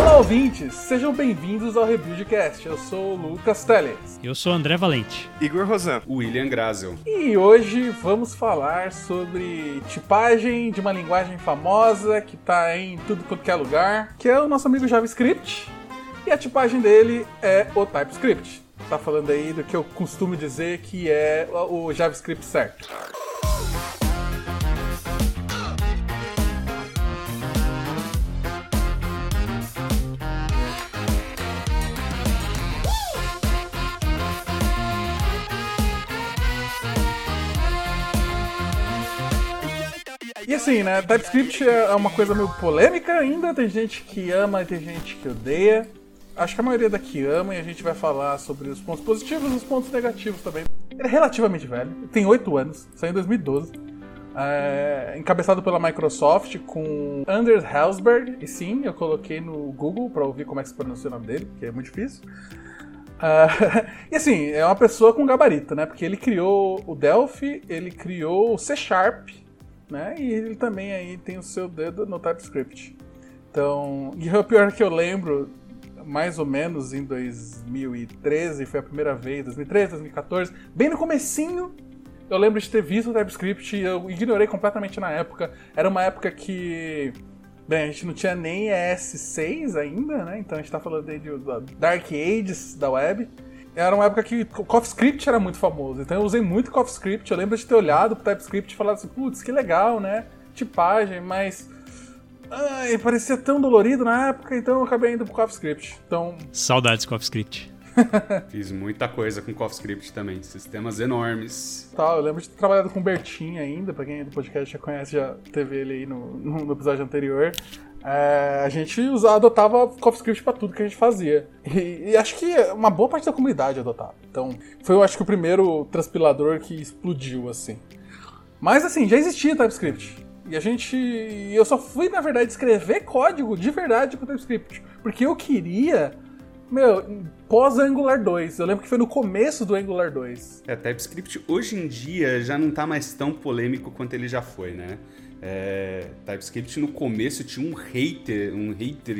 Olá, ouvintes! Sejam bem-vindos ao Rebuildcast. Eu sou o Lucas Teles. Eu sou André Valente. Igor Rosan. William Grazel. E hoje vamos falar sobre tipagem de uma linguagem famosa que está em tudo quanto é lugar, que é o nosso amigo JavaScript. E a tipagem dele é o TypeScript. Tá falando aí do que eu costumo dizer que é o JavaScript certo. Assim, né? TypeScript é uma coisa meio polêmica ainda. Tem gente que ama e tem gente que odeia. Acho que a maioria daqui ama e a gente vai falar sobre os pontos positivos e os pontos negativos também. Ele é relativamente velho, tem 8 anos, saiu em 2012. É, encabeçado pela Microsoft com Anders Helsberg. E sim, eu coloquei no Google para ouvir como é que se pronuncia o nome dele, que é muito difícil. Uh, e assim, é uma pessoa com gabarito, né? Porque ele criou o Delphi, ele criou o C Sharp, né? E ele também aí tem o seu dedo no TypeScript. Então, e o pior que eu lembro, mais ou menos em 2013, foi a primeira vez, 2013, 2014, bem no comecinho, eu lembro de ter visto o TypeScript e eu ignorei completamente na época. Era uma época que, bem, a gente não tinha nem ES6 ainda, né? Então a gente tá falando aí de Dark Ages da web era uma época que o CoffeeScript era muito famoso. Então eu usei muito CoffeeScript. Eu lembro de ter olhado pro TypeScript e falado assim, putz, que legal, né? Tipagem, mas. Ai, parecia tão dolorido na época, então eu acabei indo pro CoffeeScript. Então. Saudades CoffeeScript. Fiz muita coisa com CoffeeScript também, sistemas enormes. Tá, eu lembro de ter trabalhado com o Bertin ainda, pra quem do podcast já conhece, já teve ele aí no, no episódio anterior. É, a gente usava, adotava CoffeeScript para tudo que a gente fazia. E, e, acho que uma boa parte da comunidade adotava. Então, foi eu acho que o primeiro transpilador que explodiu assim. Mas assim, já existia TypeScript. E a gente. Eu só fui, na verdade, escrever código de verdade com TypeScript. Porque eu queria. Meu, pós-Angular 2. Eu lembro que foi no começo do Angular 2. É, TypeScript hoje em dia já não tá mais tão polêmico quanto ele já foi, né? É, TypeScript no começo tinha um hater, um hater,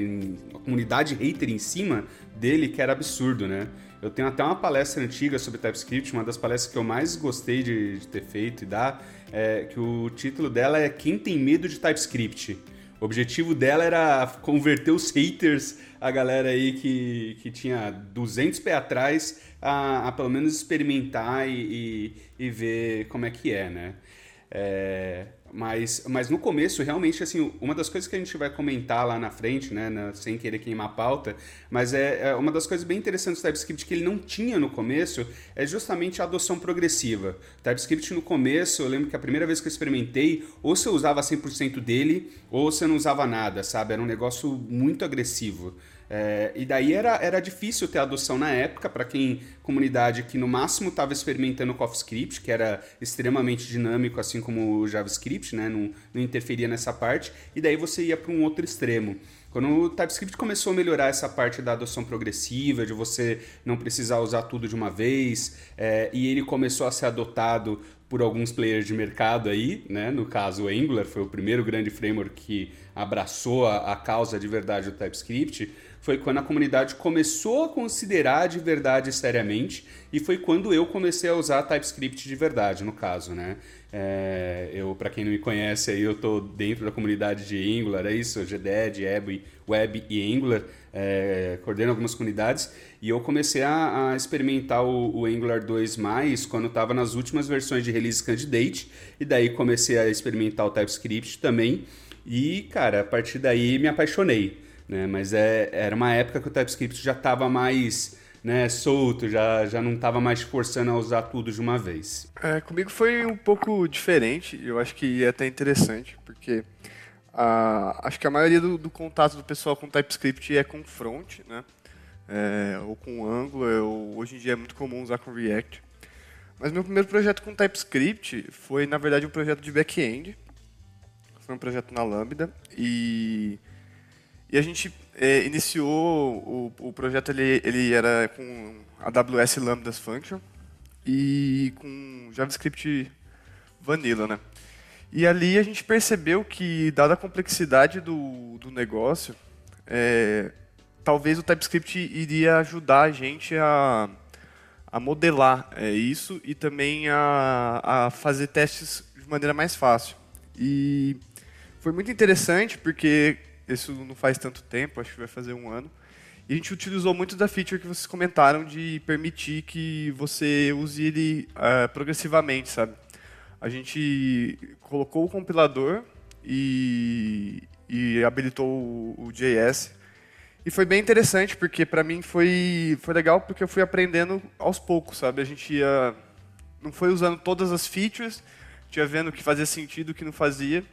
uma comunidade hater em cima dele que era absurdo, né? Eu tenho até uma palestra antiga sobre TypeScript, uma das palestras que eu mais gostei de, de ter feito e dar, é, que o título dela é Quem tem medo de TypeScript? O objetivo dela era converter os haters, a galera aí que, que tinha 200 pés atrás, a, a pelo menos experimentar e, e, e, ver como é que é, né? É, mas, mas no começo, realmente, assim, uma das coisas que a gente vai comentar lá na frente, né, na, sem querer queimar a pauta, mas é, é, uma das coisas bem interessantes do TypeScript que ele não tinha no começo, é justamente a adoção progressiva. TypeScript no começo, eu lembro que a primeira vez que eu experimentei, ou você usava 100% dele, ou você não usava nada, sabe? Era um negócio muito agressivo. É, e daí era, era difícil ter adoção na época para quem comunidade que no máximo estava experimentando o CoffeeScript, que era extremamente dinâmico, assim como o JavaScript, né? não, não interferia nessa parte, e daí você ia para um outro extremo. Quando o TypeScript começou a melhorar essa parte da adoção progressiva, de você não precisar usar tudo de uma vez, é, e ele começou a ser adotado por alguns players de mercado aí, né? No caso, o Angular foi o primeiro grande framework que abraçou a, a causa de verdade do TypeScript foi quando a comunidade começou a considerar de verdade seriamente e foi quando eu comecei a usar TypeScript de verdade, no caso, né? É, eu, para quem não me conhece, aí eu tô dentro da comunidade de Angular, é isso, GDED, Web, Web e Angular, é, coordeno algumas comunidades e eu comecei a, a experimentar o, o, Angular 2 mais quando estava nas últimas versões de Release Candidate e daí comecei a experimentar o TypeScript também e, cara, a partir daí me apaixonei. Né? Mas é, era uma época que o TypeScript já estava mais né, solto, já, já não estava mais forçando a usar tudo de uma vez. É, comigo foi um pouco diferente, eu acho que é até interessante, porque a, acho que a maioria do, do, contato do pessoal com TypeScript é com front, né? É, ou com Angular, ou hoje em dia é muito comum usar com React. Mas meu primeiro projeto com TypeScript foi, na verdade, um projeto de back-end. Foi um projeto na Lambda. E e a gente é, iniciou o, o projeto, ele, ele era com AWS Lambdas Function e com JavaScript Vanilla, né? E ali a gente percebeu que, dada a complexidade do, do negócio, é, talvez o TypeScript iria ajudar a gente a, a modelar é, isso e também a, a fazer testes de maneira mais fácil. E foi muito interessante porque isso não faz tanto tempo, acho que vai fazer um ano. E a gente utilizou muito da feature que vocês comentaram de permitir que você use ele uh, progressivamente, sabe? A gente colocou o compilador e, e habilitou o, o JS. E foi bem interessante, porque para mim foi, foi legal, porque eu fui aprendendo aos poucos, sabe? A gente ia, não foi usando todas as features, tinha vendo o que fazia sentido, o que não fazia.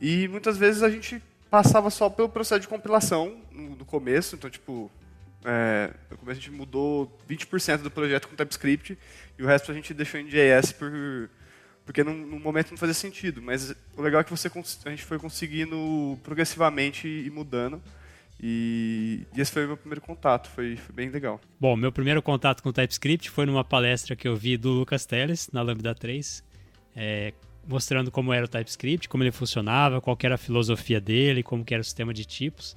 E muitas vezes a gente passava só pelo processo de compilação no, começo, então tipo, é, no começo a gente mudou 20% do projeto com TypeScript e o resto a gente deixou em JS por, porque no, momento não fazia sentido. Mas o legal é que você, a gente foi conseguindo progressivamente ir mudando. E, e esse foi o meu primeiro contato, foi, foi, bem legal. Bom, meu primeiro contato com TypeScript foi numa palestra que eu vi do Lucas Teles, na Lambda 3, é, mostrando como era o TypeScript, como ele funcionava, qual era a filosofia dele, como era o sistema de tipos.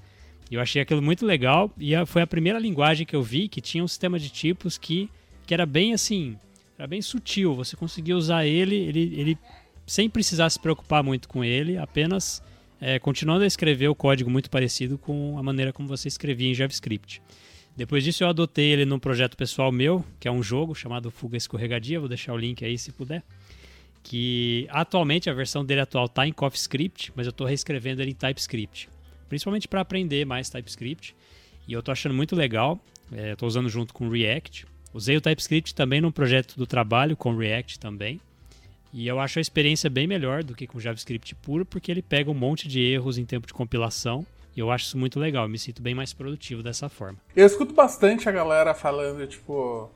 Eu achei aquilo muito legal e foi a primeira linguagem que eu vi que tinha um sistema de tipos que, que era bem assim, era bem sutil. Você conseguia usar ele, ele, ele sem precisar se preocupar muito com ele, apenas é, continuando a escrever o código muito parecido com a maneira como você escrevia em JavaScript. Depois disso eu adotei ele num projeto pessoal meu, que é um jogo chamado Fuga Escorregadia, vou deixar o link aí se puder que atualmente a versão dele atual está em CoffeeScript, mas eu estou reescrevendo ele em TypeScript, principalmente para aprender mais TypeScript. E eu estou achando muito legal. Estou é, usando junto com React. Usei o TypeScript também no projeto do trabalho com React também. E eu acho a experiência bem melhor do que com JavaScript puro, porque ele pega um monte de erros em tempo de compilação. E eu acho isso muito legal, eu me sinto bem mais produtivo dessa forma. Eu escuto bastante a galera falando, tipo,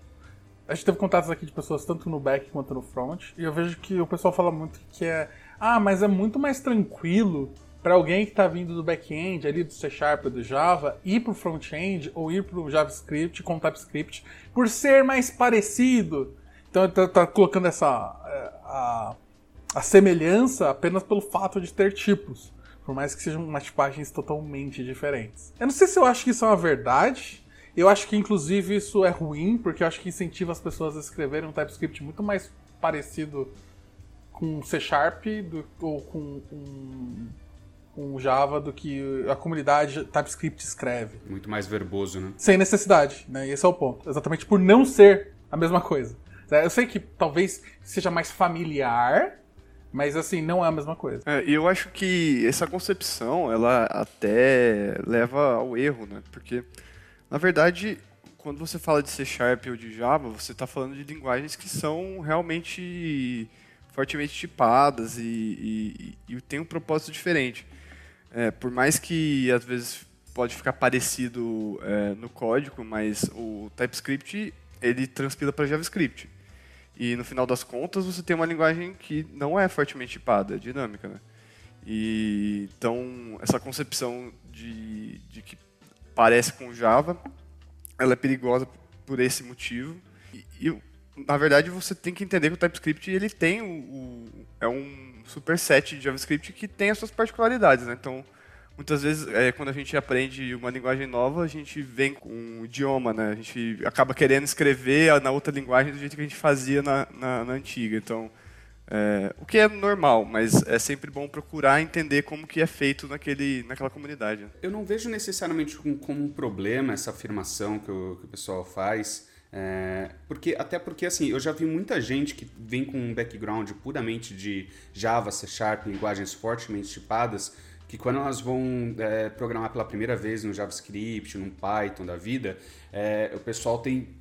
a gente teve contatos aqui de pessoas tanto no back quanto no front, e eu vejo que o pessoal fala muito que é. Ah, mas é muito mais tranquilo para alguém que está vindo do back-end, ali do C Sharp ou do Java, ir para o front-end ou ir para o JavaScript com TypeScript, por ser mais parecido. Então tá colocando essa é, a, a semelhança apenas pelo fato de ter tipos, por mais que sejam umas tipagens totalmente diferentes. Eu não sei se eu acho que isso é uma verdade, eu acho que, inclusive, isso é ruim, porque eu acho que incentiva as pessoas a escreverem um TypeScript muito mais parecido com C Sharp do, ou com, com, com, Java do que a comunidade TypeScript escreve. Muito mais verboso, né? Sem necessidade, né? Esse é o ponto. Exatamente por não ser a mesma coisa. Eu sei que talvez seja mais familiar, mas assim, não é a mesma coisa. É, e eu acho que essa concepção, ela até leva ao erro, né? Porque na verdade, quando você fala de C Sharp ou de Java, você está falando de linguagens que são realmente fortemente tipadas e, e, e tem um propósito diferente. É, por mais que às vezes pode ficar parecido é, no código, mas o TypeScript ele transpila para JavaScript. E no final das contas você tem uma linguagem que não é fortemente tipada, é dinâmica. Né? E, então essa concepção de, de que parece com Java, ela é perigosa por esse motivo. E, e, na verdade, você tem que entender que o TypeScript ele tem o, o, é um superset de JavaScript que tem as suas particularidades, né? Então, muitas vezes, é, quando a gente aprende uma linguagem nova, a gente vem com um idioma, né? A gente acaba querendo escrever na outra linguagem do jeito que a gente fazia na, na, na antiga. Então, é, o que é normal, mas é sempre bom procurar entender como que é feito naquele, naquela comunidade. Eu não vejo necessariamente como um problema essa afirmação que o, que o pessoal faz, é, porque até porque assim eu já vi muita gente que vem com um background puramente de Java, C Sharp, linguagens fortemente tipadas, que quando elas vão é, programar pela primeira vez no JavaScript, no Python da vida, é, o pessoal tem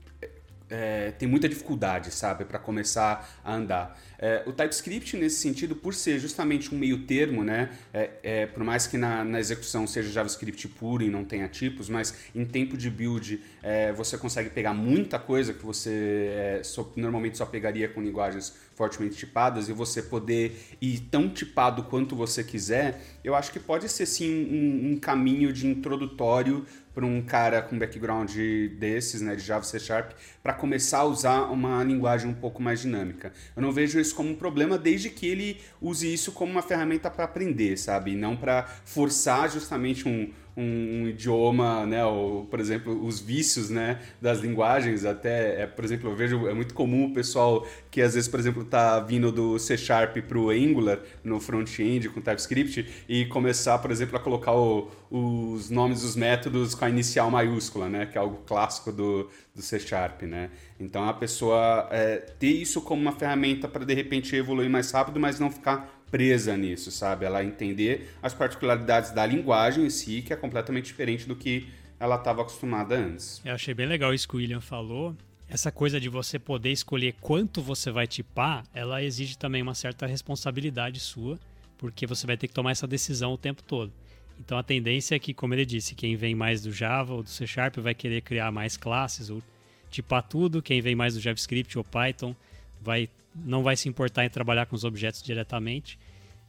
é, tem muita dificuldade, sabe, para começar a andar. É, o TypeScript, nesse sentido, por ser justamente um meio termo, né, é, é, por mais que na, na, execução seja JavaScript puro e não tenha tipos, mas em tempo de build é, você consegue pegar muita coisa que você é, só, normalmente só pegaria com linguagens fortemente tipadas e você poder ir tão tipado quanto você quiser, eu acho que pode ser sim um, um caminho de introdutório para um cara com background desses, né, de Java C Sharp, para começar a usar uma linguagem um pouco mais dinâmica. Eu não vejo isso como um problema desde que ele use isso como uma ferramenta para aprender, sabe? E não para forçar justamente um, um, um, idioma, né, ou, por exemplo, os vícios, né, das linguagens, até, é, por exemplo, eu vejo, é muito comum o pessoal que às vezes, por exemplo, tá vindo do C Sharp para o Angular no front-end com TypeScript e começar, por exemplo, a colocar o, os nomes dos métodos com a inicial maiúscula, né, que é algo clássico do, do C Sharp, né. Então a pessoa é, ter isso como uma ferramenta para de repente evoluir mais rápido, mas não ficar presa nisso, sabe? Ela entender as particularidades da linguagem em si, que é completamente diferente do que ela estava acostumada antes. Eu achei bem legal isso que o William falou. Essa coisa de você poder escolher quanto você vai tipar, ela exige também uma certa responsabilidade sua, porque você vai ter que tomar essa decisão o tempo todo. Então a tendência é que, como ele disse, quem vem mais do Java ou do C Sharp vai querer criar mais classes ou tipar tudo, quem vem mais do JavaScript ou Python vai não vai se importar em trabalhar com os objetos diretamente.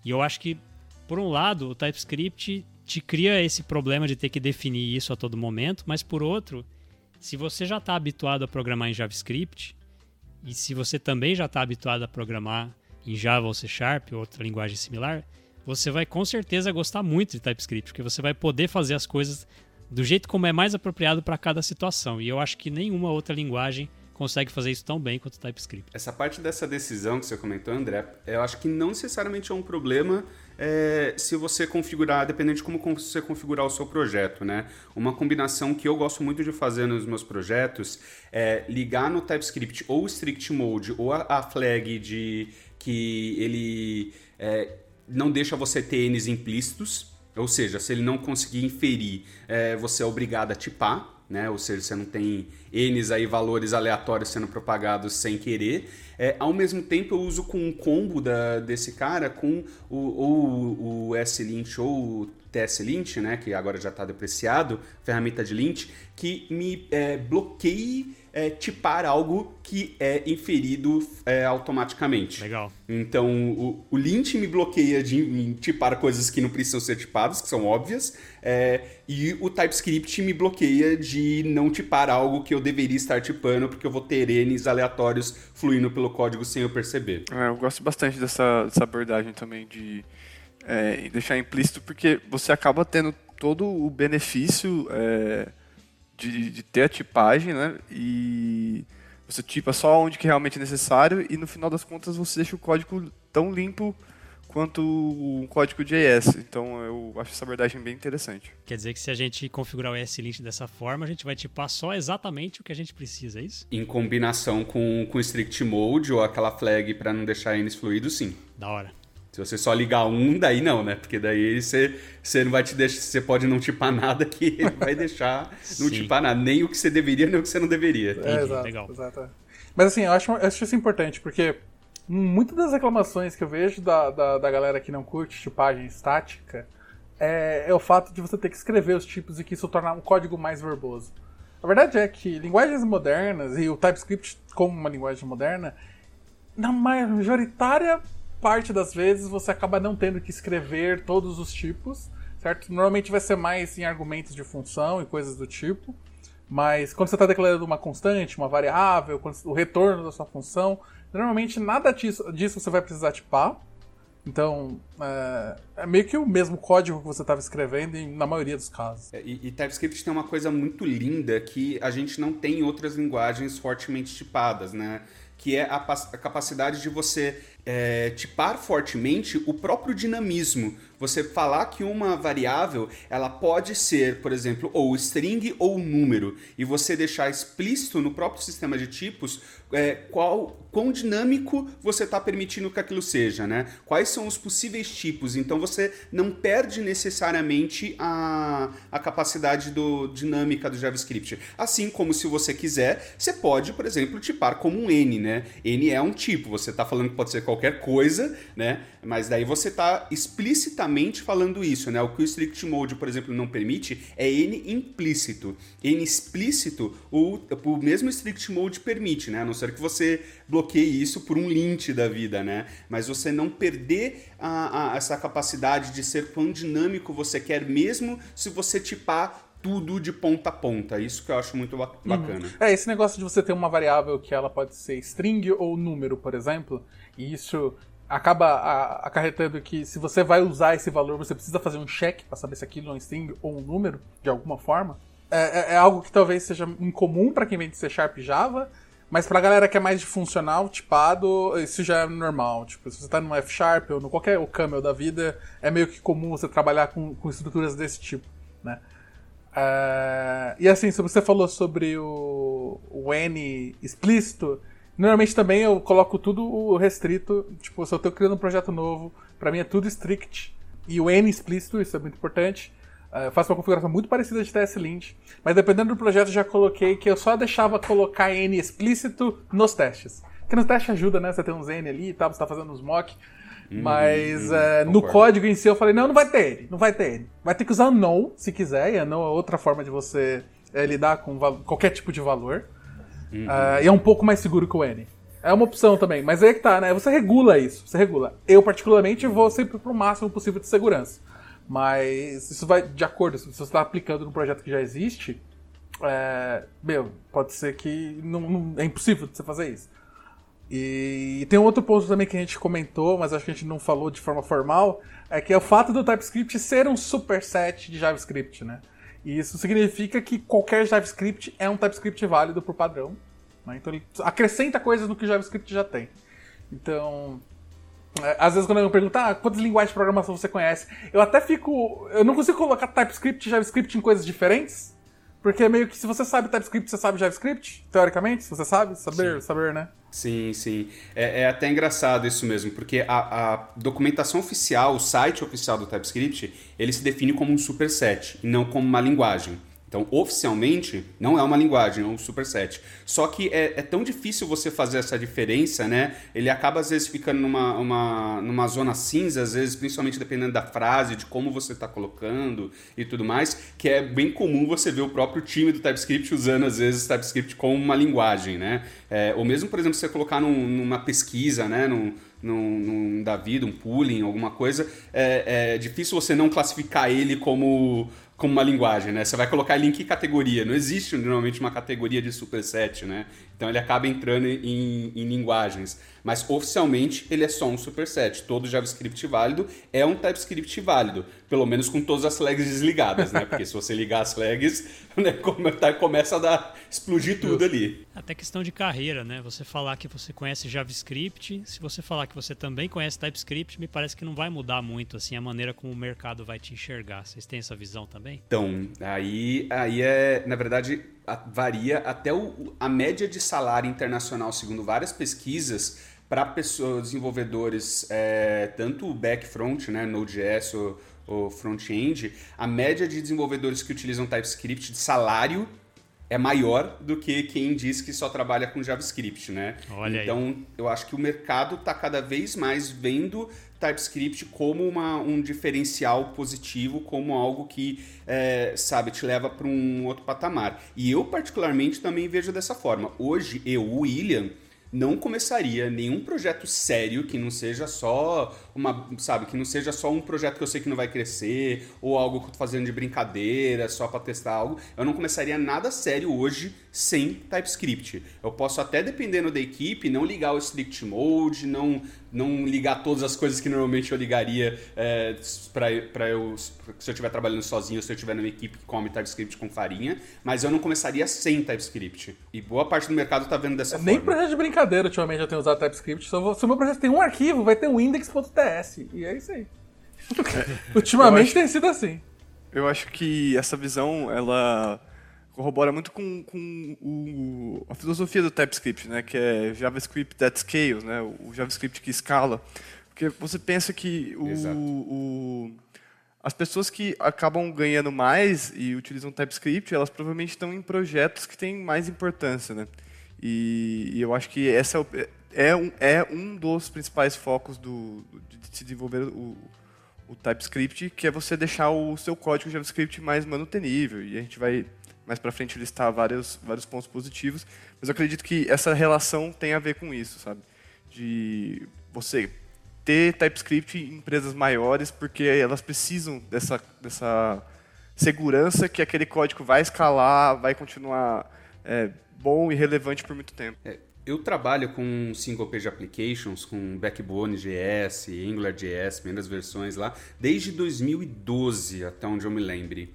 E eu acho que, por um lado, o TypeScript te cria esse problema de ter que definir isso a todo momento, mas por outro, se você já está habituado a programar em JavaScript, e se você também já está habituado a programar em Java ou C Sharp, ou outra linguagem similar, você vai com certeza gostar muito de TypeScript, porque você vai poder fazer as coisas do jeito como é mais apropriado para cada situação. E eu acho que nenhuma outra linguagem consegue fazer isso tão bem quanto o TypeScript. Essa parte dessa decisão que você comentou, André, eu acho que não necessariamente é um problema é, se você configurar, dependendo de como você configurar o seu projeto, né? Uma combinação que eu gosto muito de fazer nos meus projetos é ligar no TypeScript ou o strict mode ou a, a flag de que ele é, não deixa você ter N's implícitos, ou seja, se ele não conseguir inferir, é, você é obrigado a tipar né? Ou seja, você não tem N's aí, valores aleatórios sendo propagados sem querer. É, ao mesmo tempo, eu uso com um combo da, desse cara com o, ou o S-Lint ou o TS-Lint, né? Que agora já está depreciado, ferramenta de lint, que me é, bloqueie é, tipar algo que é inferido é, automaticamente. Legal. Então, o, o lint me bloqueia de tipar coisas que não precisam ser tipadas, que são óbvias, é, e o TypeScript me bloqueia de não tipar algo que eu deveria estar tipando, porque eu vou ter N's aleatórios fluindo pelo código sem eu perceber. É, eu gosto bastante dessa, dessa abordagem também de é, deixar implícito, porque você acaba tendo todo o benefício é, de, de ter a tipagem, né? E você tipa só onde que realmente é necessário e no final das contas você deixa o código tão limpo quanto um código JS. Então eu acho essa abordagem bem interessante. Quer dizer que se a gente configurar o ESLint dessa forma, a gente vai tipar só exatamente o que a gente precisa, é isso? Em combinação com, com strict mode ou aquela flag para não deixar eles fluidos, sim. Da hora. Se você só ligar um, daí não, né? Porque daí você, você não vai te deixar. Você pode não tipar nada que ele vai deixar não tipar nada. Nem o que você deveria, nem o que você não deveria. É, exato, Legal. Exato. Mas assim, eu acho, eu acho isso importante, porque muitas das reclamações que eu vejo da, da, da galera que não curte tipagem estática é, é, o fato de você ter que escrever os tipos e que isso tornar um código mais verboso. A verdade é que linguagens modernas, e o TypeScript como uma linguagem moderna, na majoritária parte das vezes você acaba não tendo que escrever todos os tipos, certo? Normalmente vai ser mais em argumentos de função e coisas do tipo, mas quando você está declarando uma constante, uma variável, o retorno da sua função, normalmente nada disso, disso você vai precisar tipar. Então, é, é, meio que o mesmo código que você estava escrevendo na maioria dos casos. É, e, e, TypeScript tem uma coisa muito linda que a gente não tem em outras linguagens fortemente tipadas, né? Que é a, a capacidade de você é, tipar fortemente o próprio dinamismo. Você falar que uma variável ela pode ser, por exemplo, ou string ou número, e você deixar explícito no próprio sistema de tipos é, qual quão dinâmico você está permitindo que aquilo seja, né? Quais são os possíveis tipos? Então você não perde necessariamente a, a capacidade do, dinâmica do JavaScript. Assim como se você quiser, você pode, por exemplo, tipar como um N, né? N é um tipo. Você está falando que pode ser qualquer coisa, né? Mas daí você está explicitamente falando isso, né? O que o strict mode, por exemplo, não permite é N implícito. N explícito, o, o mesmo strict mode permite, né? A não ser que você bloqueie isso por um lint da vida, né? Mas você não perder a, a, essa capacidade de ser quão dinâmico você quer, mesmo se você tipar tudo de ponta a ponta. Isso que eu acho muito uhum. bacana. Uhum. É, esse negócio de você ter uma variável que ela pode ser string ou número, por exemplo, e isso acaba acarretando que se você vai usar esse valor, você precisa fazer um check para saber se aquilo é um string ou um número, de alguma forma. É, é, é algo que talvez seja incomum para quem vem de C Sharp e Java, mas pra galera que é mais de funcional, tipado, isso já é normal. Tipo, se você tá no F Sharp ou no qualquer o Camel da vida, é meio que comum você trabalhar com, com estruturas desse tipo, né? Uh, e assim, se você falou sobre o, o N explícito, normalmente também eu coloco tudo restrito. Tipo, se eu tô criando um projeto novo, para mim é tudo strict. E o N explícito, isso é muito importante. Uh, eu faço uma configuração muito parecida de TS-Lint, mas dependendo do projeto já coloquei que eu só deixava colocar N explícito nos testes. Porque nos testes ajuda, né? Você tem uns N ali e tal, você tá fazendo uns mock. Hum, mas hum, uh, no código em si eu falei, não, não vai ter N, não vai ter N. Vai ter que usar unknown, se quiser, e unknown é outra forma de você é, lidar com qualquer tipo de valor. Uhum. Uh, e é um pouco mais seguro que o N. É uma opção também, mas aí é que tá, né? Você regula isso, você regula. Eu, particularmente, vou sempre pro máximo possível de segurança. Mas isso vai de acordo, se você está aplicando num projeto que já existe, é, meu, pode ser que não, não, é impossível você fazer isso. E, e, tem um outro ponto também que a gente comentou, mas acho que a gente não falou de forma formal, é que é o fato do TypeScript ser um superset de JavaScript, né? E isso significa que qualquer JavaScript é um TypeScript válido por padrão. Né? Então ele acrescenta coisas no que o JavaScript já tem. Então, às vezes quando eu pergunto, ah, quantas linguagens de programação você conhece? Eu até fico. Eu não consigo colocar TypeScript e JavaScript em coisas diferentes. Porque é meio que se você sabe TypeScript, você sabe JavaScript, teoricamente, se você sabe, saber, sim. saber, né? Sim, sim. É, é, até engraçado isso mesmo, porque a, a, documentação oficial, o site oficial do TypeScript, ele se define como um superset e não como uma linguagem. Então, oficialmente, não é uma linguagem, é um superset. Só que é, é, tão difícil você fazer essa diferença, né? Ele acaba, às vezes, ficando numa, uma, numa zona cinza, às vezes, principalmente dependendo da frase, de como você está colocando e tudo mais, que é bem comum você ver o próprio time do TypeScript usando, às vezes, TypeScript como uma linguagem, né? É, ou mesmo, por exemplo, você colocar num, numa pesquisa, né? Num, num, num da vida, um pooling, alguma coisa, é, é difícil você não classificar ele como como uma linguagem, né? Você vai colocar ele em que categoria? Não existe normalmente uma categoria de superset, né? Então ele acaba entrando em, em, linguagens. Mas oficialmente ele é só um superset. Todo JavaScript válido é um TypeScript válido. Pelo menos com todas as flags desligadas, né? Porque se você ligar as flags, né, tá, começa a dar, explodir tudo ali. Até questão de carreira, né? Você falar que você conhece JavaScript, se você falar que você também conhece TypeScript, me parece que não vai mudar muito assim a maneira como o mercado vai te enxergar. Vocês têm essa visão também? Então, aí, aí é, na verdade, varia até o, a média de salário internacional, segundo várias pesquisas, para pessoas, desenvolvedores, é, tanto back-front, né, Node.js ou, ou front-end, a média de desenvolvedores que utilizam TypeScript de salário é maior do que quem diz que só trabalha com JavaScript, né? Olha então, aí. eu acho que o mercado está cada vez mais vendo TypeScript como uma, um diferencial positivo, como algo que, é, sabe, te leva para um outro patamar. E eu, particularmente, também vejo dessa forma. Hoje, eu, o William, não começaria nenhum projeto sério que não seja só uma, sabe, que não seja só um projeto que eu sei que não vai crescer ou algo que eu tô fazendo de brincadeira, só para testar algo. Eu não começaria nada sério hoje sem TypeScript. Eu posso até dependendo da equipe não ligar o strict mode, não não ligar todas as coisas que normalmente eu ligaria é, para eu se eu estiver trabalhando sozinho, se eu estiver numa equipe que come TypeScript com farinha, mas eu não começaria sem TypeScript. E boa parte do mercado está vendo dessa Nem forma. Nem projeto de brincadeira ultimamente eu tenho usado TypeScript. Se o meu projeto tem um arquivo, vai ter um index.ts. E é isso aí. ultimamente acho, tem sido assim. Eu acho que essa visão, ela corrobora muito com, com o, a filosofia do TypeScript, né, que é JavaScript that scales, né, o JavaScript que escala. Porque você pensa que o, o, as pessoas que acabam ganhando mais e utilizam TypeScript, elas provavelmente estão em projetos que têm mais importância. Né? E, e eu acho que essa é, é, um, é um dos principais focos do, de se desenvolver o, o TypeScript, que é você deixar o seu código JavaScript mais manutenível. E a gente vai mais para frente listar vários, vários pontos positivos, mas eu acredito que essa relação tem a ver com isso, sabe? De você ter TypeScript em empresas maiores, porque elas precisam dessa, dessa segurança que aquele código vai escalar, vai continuar é, bom e relevante por muito tempo. É, eu trabalho com single page applications, com Backbone JS, Angular JS, versões lá, desde 2012, até onde eu me lembre.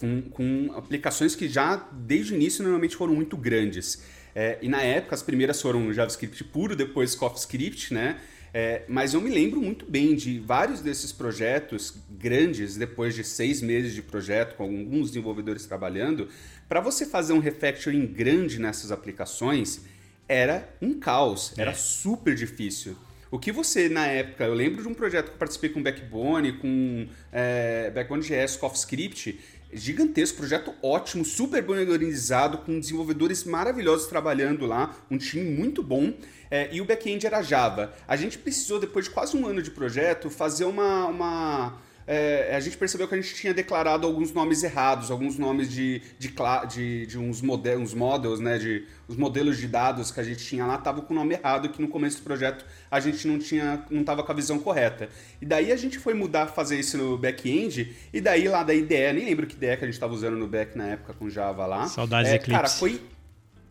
Com, com aplicações que já, desde o início, normalmente foram muito grandes. É, e na época, as primeiras foram JavaScript puro, depois CoffeeScript, né? É, mas eu me lembro muito bem de vários desses projetos grandes, depois de seis meses de projeto, com alguns desenvolvedores trabalhando, para você fazer um refactoring grande nessas aplicações, era um caos, era é. super difícil. O que você, na época, eu lembro de um projeto que eu participei com Backbone, com é, Backbone JS, CoffeeScript, gigantesco, projeto ótimo, super bem organizado, com desenvolvedores maravilhosos trabalhando lá, um time muito bom. É, e o back-end era Java. A gente precisou, depois de quase um ano de projeto, fazer uma, uma é, a gente percebeu que a gente tinha declarado alguns nomes errados, alguns nomes de, de, de, de uns, modelos, uns models, né, de os modelos de dados que a gente tinha lá estavam com o nome errado, que no começo do projeto a gente não tinha, não estava com a visão correta. E daí a gente foi mudar, fazer isso no back-end, e daí lá da IDE, nem lembro que IDE que a gente estava usando no back na época com Java lá. Saudades é, Eclipse. Cara, foi,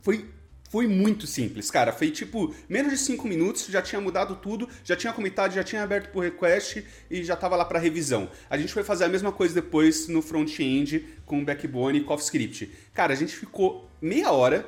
foi foi muito simples, cara. Foi tipo, menos de 5 minutos, já tinha mudado tudo, já tinha comitado, já tinha aberto por request e já tava lá para revisão. A gente foi fazer a mesma coisa depois no front-end com Backbone e CoffeeScript. Cara, a gente ficou meia hora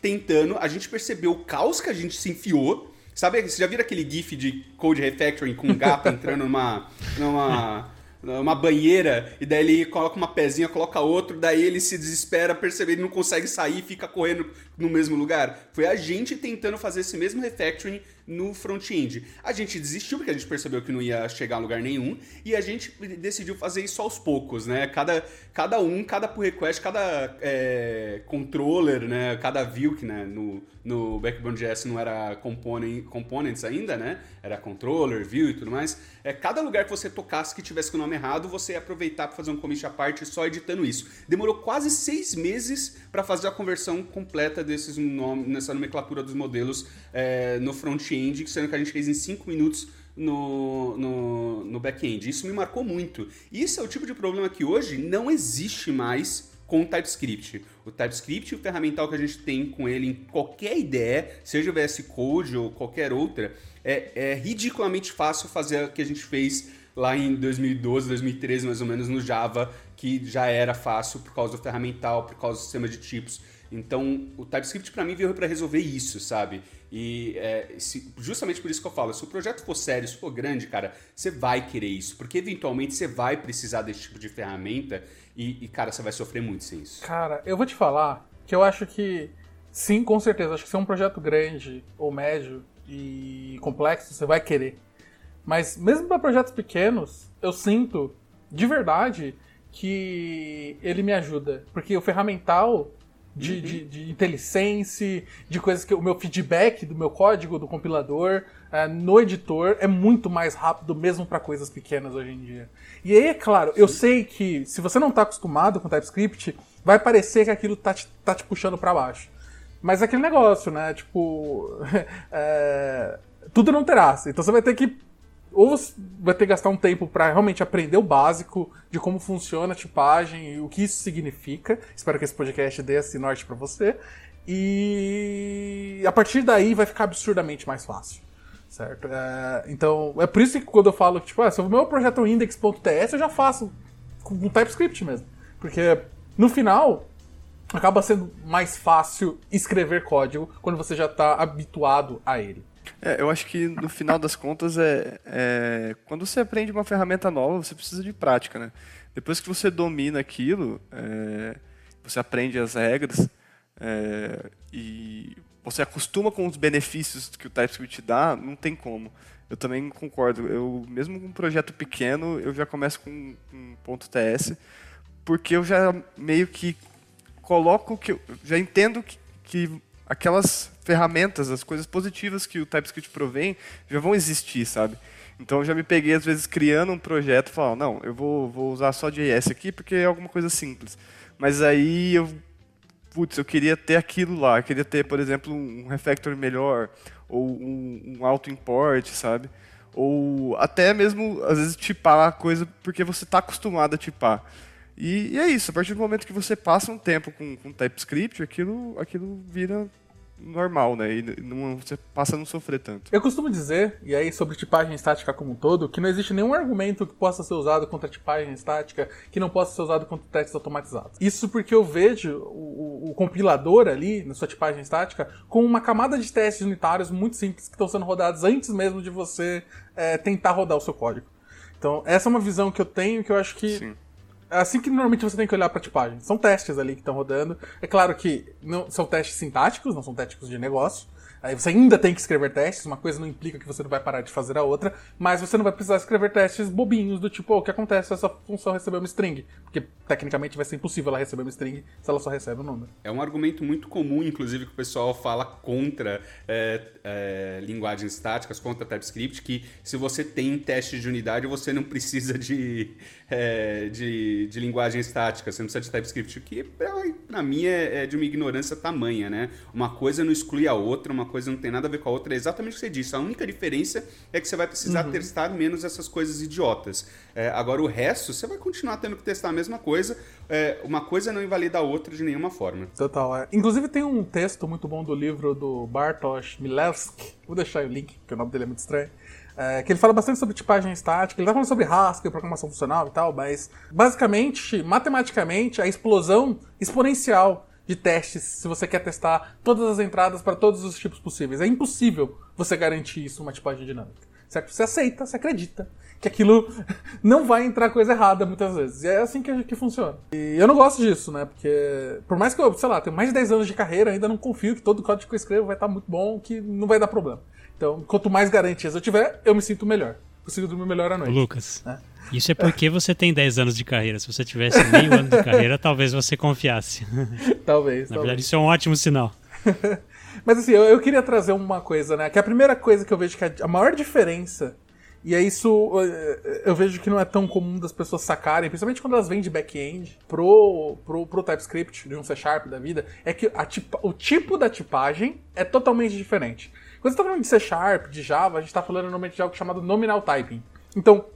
tentando, a gente percebeu o caos que a gente se enfiou. Sabe, você já viram aquele gif de code refactoring com um gato entrando numa, numa uma banheira, e daí ele coloca uma pezinha, coloca outro, daí ele se desespera, percebe ele não consegue sair fica correndo no mesmo lugar. Foi a gente tentando fazer esse mesmo refactoring no front-end. A gente desistiu porque a gente percebeu que não ia chegar a lugar nenhum e a gente decidiu fazer isso aos poucos, né? Cada, cada um, cada pull request, cada é, controller, né? Cada view que né? no, no Backbone.js não era component, components ainda, né? Era controller, view e tudo mais. É, cada lugar que você tocasse que tivesse o nome errado, você ia aproveitar para fazer um commit à parte só editando isso. Demorou quase seis meses para fazer a conversão completa desses nomes, nessa nomenclatura dos modelos é, no front-end, sendo que a gente fez em 5 minutos no, no, no back-end. Isso me marcou muito. E isso é o tipo de problema que hoje não existe mais com o TypeScript. O TypeScript, o ferramental que a gente tem com ele em qualquer ideia, seja o VS Code ou qualquer outra, é, é ridiculamente fácil fazer o que a gente fez lá em 2012, 2013, mais ou menos, no Java, que já era fácil por causa do ferramental, por causa do sistema de tipos. Então, o TypeScript para mim veio para resolver isso, sabe? E é, se, justamente por isso que eu falo, se o projeto for sério, se for grande, cara, você vai querer isso, porque eventualmente você vai precisar desse tipo de ferramenta e, e, cara, você vai sofrer muito sem isso. Cara, eu vou te falar que eu acho que, sim, com certeza, acho que se é um projeto grande ou médio e complexo, você vai querer. Mas mesmo para projetos pequenos, eu sinto de verdade que ele me ajuda, porque o ferramental de, uhum. de, de IntelliSense, de coisas que o meu feedback do meu código, do compilador, uh, no editor é muito mais rápido mesmo para coisas pequenas hoje em dia. E aí, é claro, Sim. eu sei que se você não está acostumado com TypeScript, vai parecer que aquilo tá te, tá te puxando para baixo. Mas é aquele negócio, né? Tipo, é, tudo não terá. Então você vai ter que ou você vai ter que gastar um tempo para realmente aprender o básico de como funciona a tipagem e o que isso significa. Espero que esse podcast dê esse norte para você. E a partir daí vai ficar absurdamente mais fácil. Certo? É, então, é por isso que quando eu falo tipo, ah, se o meu projeto é um index.ts, eu já faço com TypeScript mesmo. Porque no final, acaba sendo mais fácil escrever código quando você já está habituado a ele. É, eu acho que no final das contas é, é, quando você aprende uma ferramenta nova, você precisa de prática, né? Depois que você domina aquilo, é, você aprende as regras é, e você acostuma com os benefícios que o TypeScript dá, não tem como. Eu também concordo. Eu mesmo com um projeto pequeno, eu já começo com um ponto .ts, porque eu já meio que coloco que eu já entendo que, que aquelas ferramentas, as coisas positivas que o TypeScript provém, já vão existir, sabe? Então eu já me peguei, às vezes, criando um projeto e falando, não, eu vou, vou usar só JS aqui porque é alguma coisa simples. Mas aí eu, putz, eu queria ter aquilo lá, eu queria ter, por exemplo, um refactor melhor, ou um, um auto-import, sabe? Ou até mesmo, às vezes, tipar a coisa porque você está acostumado a tipar. E, e, é isso, a partir do momento que você passa um tempo com, com TypeScript, aquilo, aquilo vira normal, né? E não, você passa a não sofrer tanto. Eu costumo dizer, e aí sobre tipagem estática como um todo, que não existe nenhum argumento que possa ser usado contra tipagem estática que não possa ser usado contra testes automatizados. Isso porque eu vejo o, o, o compilador ali, na sua tipagem estática, com uma camada de testes unitários muito simples que estão sendo rodados antes mesmo de você é, tentar rodar o seu código. Então, essa é uma visão que eu tenho que eu acho que. Sim assim que normalmente você tem que olhar para tipagem. São testes ali que estão rodando. É claro que não são testes sintáticos, não são testes de negócio. Aí você ainda tem que escrever testes, uma coisa não implica que você não vai parar de fazer a outra, mas você não vai precisar escrever testes bobinhos do tipo, oh, o que acontece se essa função receber uma string? Porque tecnicamente vai ser impossível ela receber uma string se ela só recebe um número. É um argumento muito comum, inclusive, que o pessoal fala contra é, é, linguagens estáticas, contra TypeScript, que se você tem testes de unidade, você não precisa de, é, de, de, linguagem estática, você não precisa de TypeScript, o que para mim é, é de uma ignorância tamanha, né? Uma coisa não exclui a outra, uma coisa não tem nada a ver com a outra. É exatamente o que você disse. A única diferença é que você vai precisar uhum. testar menos essas coisas idiotas. É, agora, o resto, você vai continuar tendo que testar a mesma coisa. É, uma coisa não invalida a outra de nenhuma forma. Total. É. Inclusive, tem um texto muito bom do livro do Bartosz Milewski. Vou deixar o link, porque o nome dele é muito estranho. É, que ele fala bastante sobre tipagem estática, ele tá falando sobre Haskell, programação funcional e tal, mas basicamente, matematicamente, a explosão exponencial de testes se você quer testar todas as entradas para todos os tipos possíveis. É impossível você garantir isso numa tipagem dinâmica. Certo? Você aceita, você acredita que aquilo não vai entrar coisa errada muitas vezes. E é assim que, que funciona. E eu não gosto disso, né? Porque, por mais que eu, sei lá, tenho mais de 10 anos de carreira, ainda não confio que todo código que eu escrevo vai estar muito bom, que não vai dar problema. Então, quanto mais garantias eu tiver, eu me sinto melhor. Consigo dormir melhor à noite. Lucas. Né? Isso é porque você tem 10 anos de carreira. Se você tivesse meio ano de carreira, talvez você confiasse. Talvez. Na talvez. verdade, isso é um ótimo sinal. Mas assim, eu, eu, queria trazer uma coisa, né? Que a primeira coisa que eu vejo que é a maior diferença, e é isso eu vejo que não é tão comum das pessoas sacarem, principalmente quando elas vêm de back-end pro, pro, pro TypeScript, de um C Sharp da vida, é que a o tipo da tipagem é totalmente diferente. Quando você tá falando de C Sharp, de Java, a gente tá falando normalmente de algo chamado nominal typing. Então,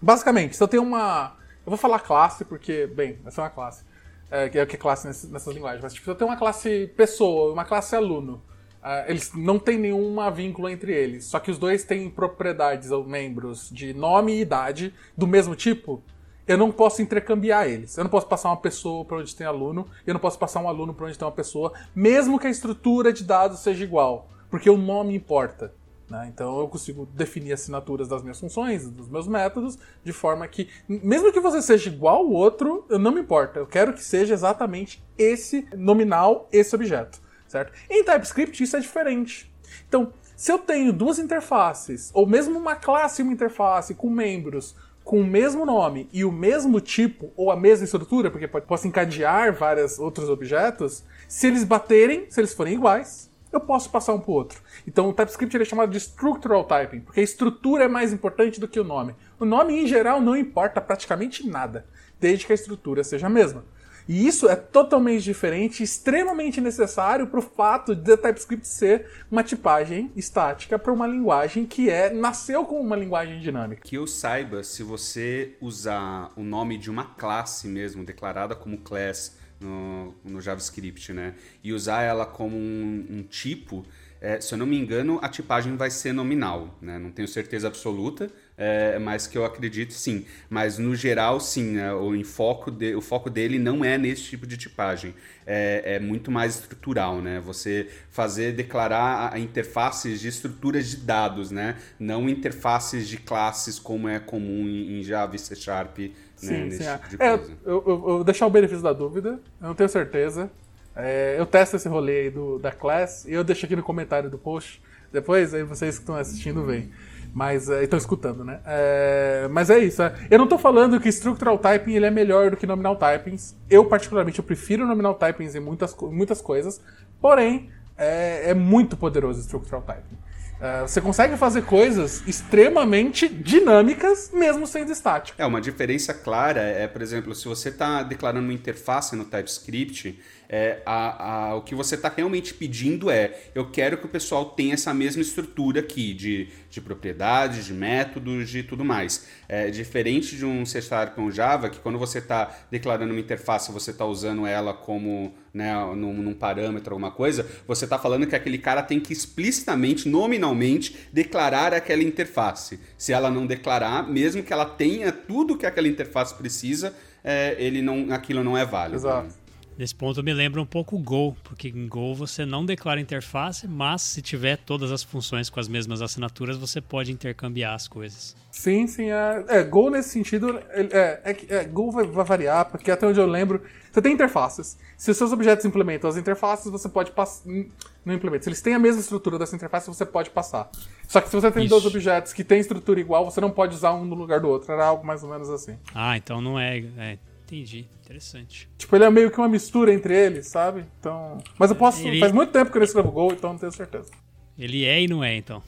Basicamente, se eu tenho uma. Eu vou falar classe, porque, bem, essa é uma classe. É, é o que é classe nessas, nessas linguagens. Mas tipo, se eu tenho uma classe pessoa uma classe aluno, uh, eles não tem nenhuma vínculo entre eles. Só que os dois têm propriedades ou membros de nome e idade do mesmo tipo. Eu não posso intercambiar eles. Eu não posso passar uma pessoa para onde tem aluno, eu não posso passar um aluno para onde tem uma pessoa, mesmo que a estrutura de dados seja igual, porque o nome importa. Né? Então eu consigo definir assinaturas das minhas funções, dos meus métodos, de forma que, mesmo que você seja igual ao outro, eu não me importa. Eu quero que seja exatamente esse nominal, esse objeto. Certo? Em TypeScript isso é diferente. Então, se eu tenho duas interfaces, ou mesmo uma classe e uma interface com membros com o mesmo nome e o mesmo tipo, ou a mesma estrutura, porque posso encadear vários outros objetos, se eles baterem, se eles forem iguais, eu posso passar um para o outro. Então o TypeScript é chamado de Structural Typing, porque a estrutura é mais importante do que o nome. O nome, em geral, não importa praticamente nada, desde que a estrutura seja a mesma. E isso é totalmente diferente, extremamente necessário para o fato de TypeScript ser uma tipagem estática para uma linguagem que é nasceu como uma linguagem dinâmica. Que eu saiba, se você usar o nome de uma classe mesmo, declarada como class, no, no JavaScript, né? E usar ela como um, um tipo, é, se eu não me engano, a tipagem vai ser nominal, né? Não tenho certeza absoluta, é, mas que eu acredito sim. Mas no geral, sim, né? o, enfoco de, o foco dele não é nesse tipo de tipagem. É, é, muito mais estrutural, né? Você fazer, declarar a interfaces de estruturas de dados, né? Não interfaces de classes como é comum em, em Java e C Sharp Sim, né, sim. Tipo de é, eu, eu, vou deixar o benefício da dúvida, eu não tenho certeza. É, eu testo esse rolê aí do, da class e eu deixo aqui no comentário do post. Depois, aí vocês que estão assistindo veem. Mas é, estão escutando, né? É, mas é isso. É. Eu não estou falando que Structural Typing ele é melhor do que Nominal Typings. Eu, particularmente, eu prefiro Nominal Typings em muitas, muitas coisas. Porém, é, é muito poderoso Structural Typing. É, você consegue fazer coisas extremamente dinâmicas, mesmo sendo estático. É, uma diferença clara é, por exemplo, se você está declarando uma interface no TypeScript, é, a, a, o que você está realmente pedindo é: eu quero que o pessoal tenha essa mesma estrutura aqui de, de propriedades, de métodos, de tudo mais. É diferente de um C ou Java, que quando você está declarando uma interface, você está usando ela como né, num, num parâmetro, alguma coisa, você está falando que aquele cara tem que explicitamente, nominalmente, declarar aquela interface. Se ela não declarar, mesmo que ela tenha tudo que aquela interface precisa, é, ele não, aquilo não é válido. Exato. Né? Nesse ponto me lembra um pouco o Go, porque em Go você não declara interface, mas se tiver todas as funções com as mesmas assinaturas, você pode intercambiar as coisas. Sim, sim. É, é Go nesse sentido, é, é, é, Go vai, vai, variar, porque até onde eu lembro, você tem interfaces. Se os seus objetos implementam as interfaces, você pode passar. Não implementa. Se eles têm a mesma estrutura dessa interface, você pode passar. Só que se você tem Isso. dois objetos que têm estrutura igual, você não pode usar um no lugar do outro. Era algo mais ou menos assim. Ah, então não é, é Entendi. Interessante. Tipo, ele é meio que uma mistura entre eles, sabe? Então. Mas eu posso. Ele... Faz muito tempo que eu não escrevo Go, então não tenho certeza. Ele é e não é, então.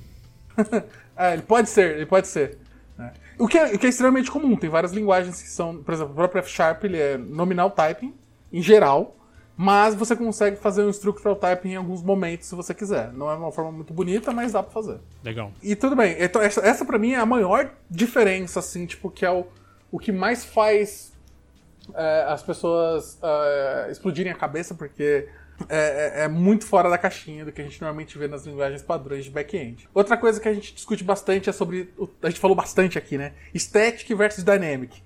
é, ele pode ser, ele pode ser. Né? O, que é, o que é extremamente comum. Tem várias linguagens que são. Por exemplo, o próprio F Sharp ele é nominal typing, em geral. Mas você consegue fazer um structural typing em alguns momentos se você quiser. Não é uma forma muito bonita, mas dá pra fazer. Legal. E tudo bem. Então, essa, essa pra mim é a maior diferença, assim, tipo, que é o, o que mais faz é, as pessoas é, explodirem a cabeça, porque é, é, é, muito fora da caixinha do que a gente normalmente vê nas linguagens padrões de back-end. Outra coisa que a gente discute bastante é sobre. A gente falou bastante aqui, né? Static versus Dynamic.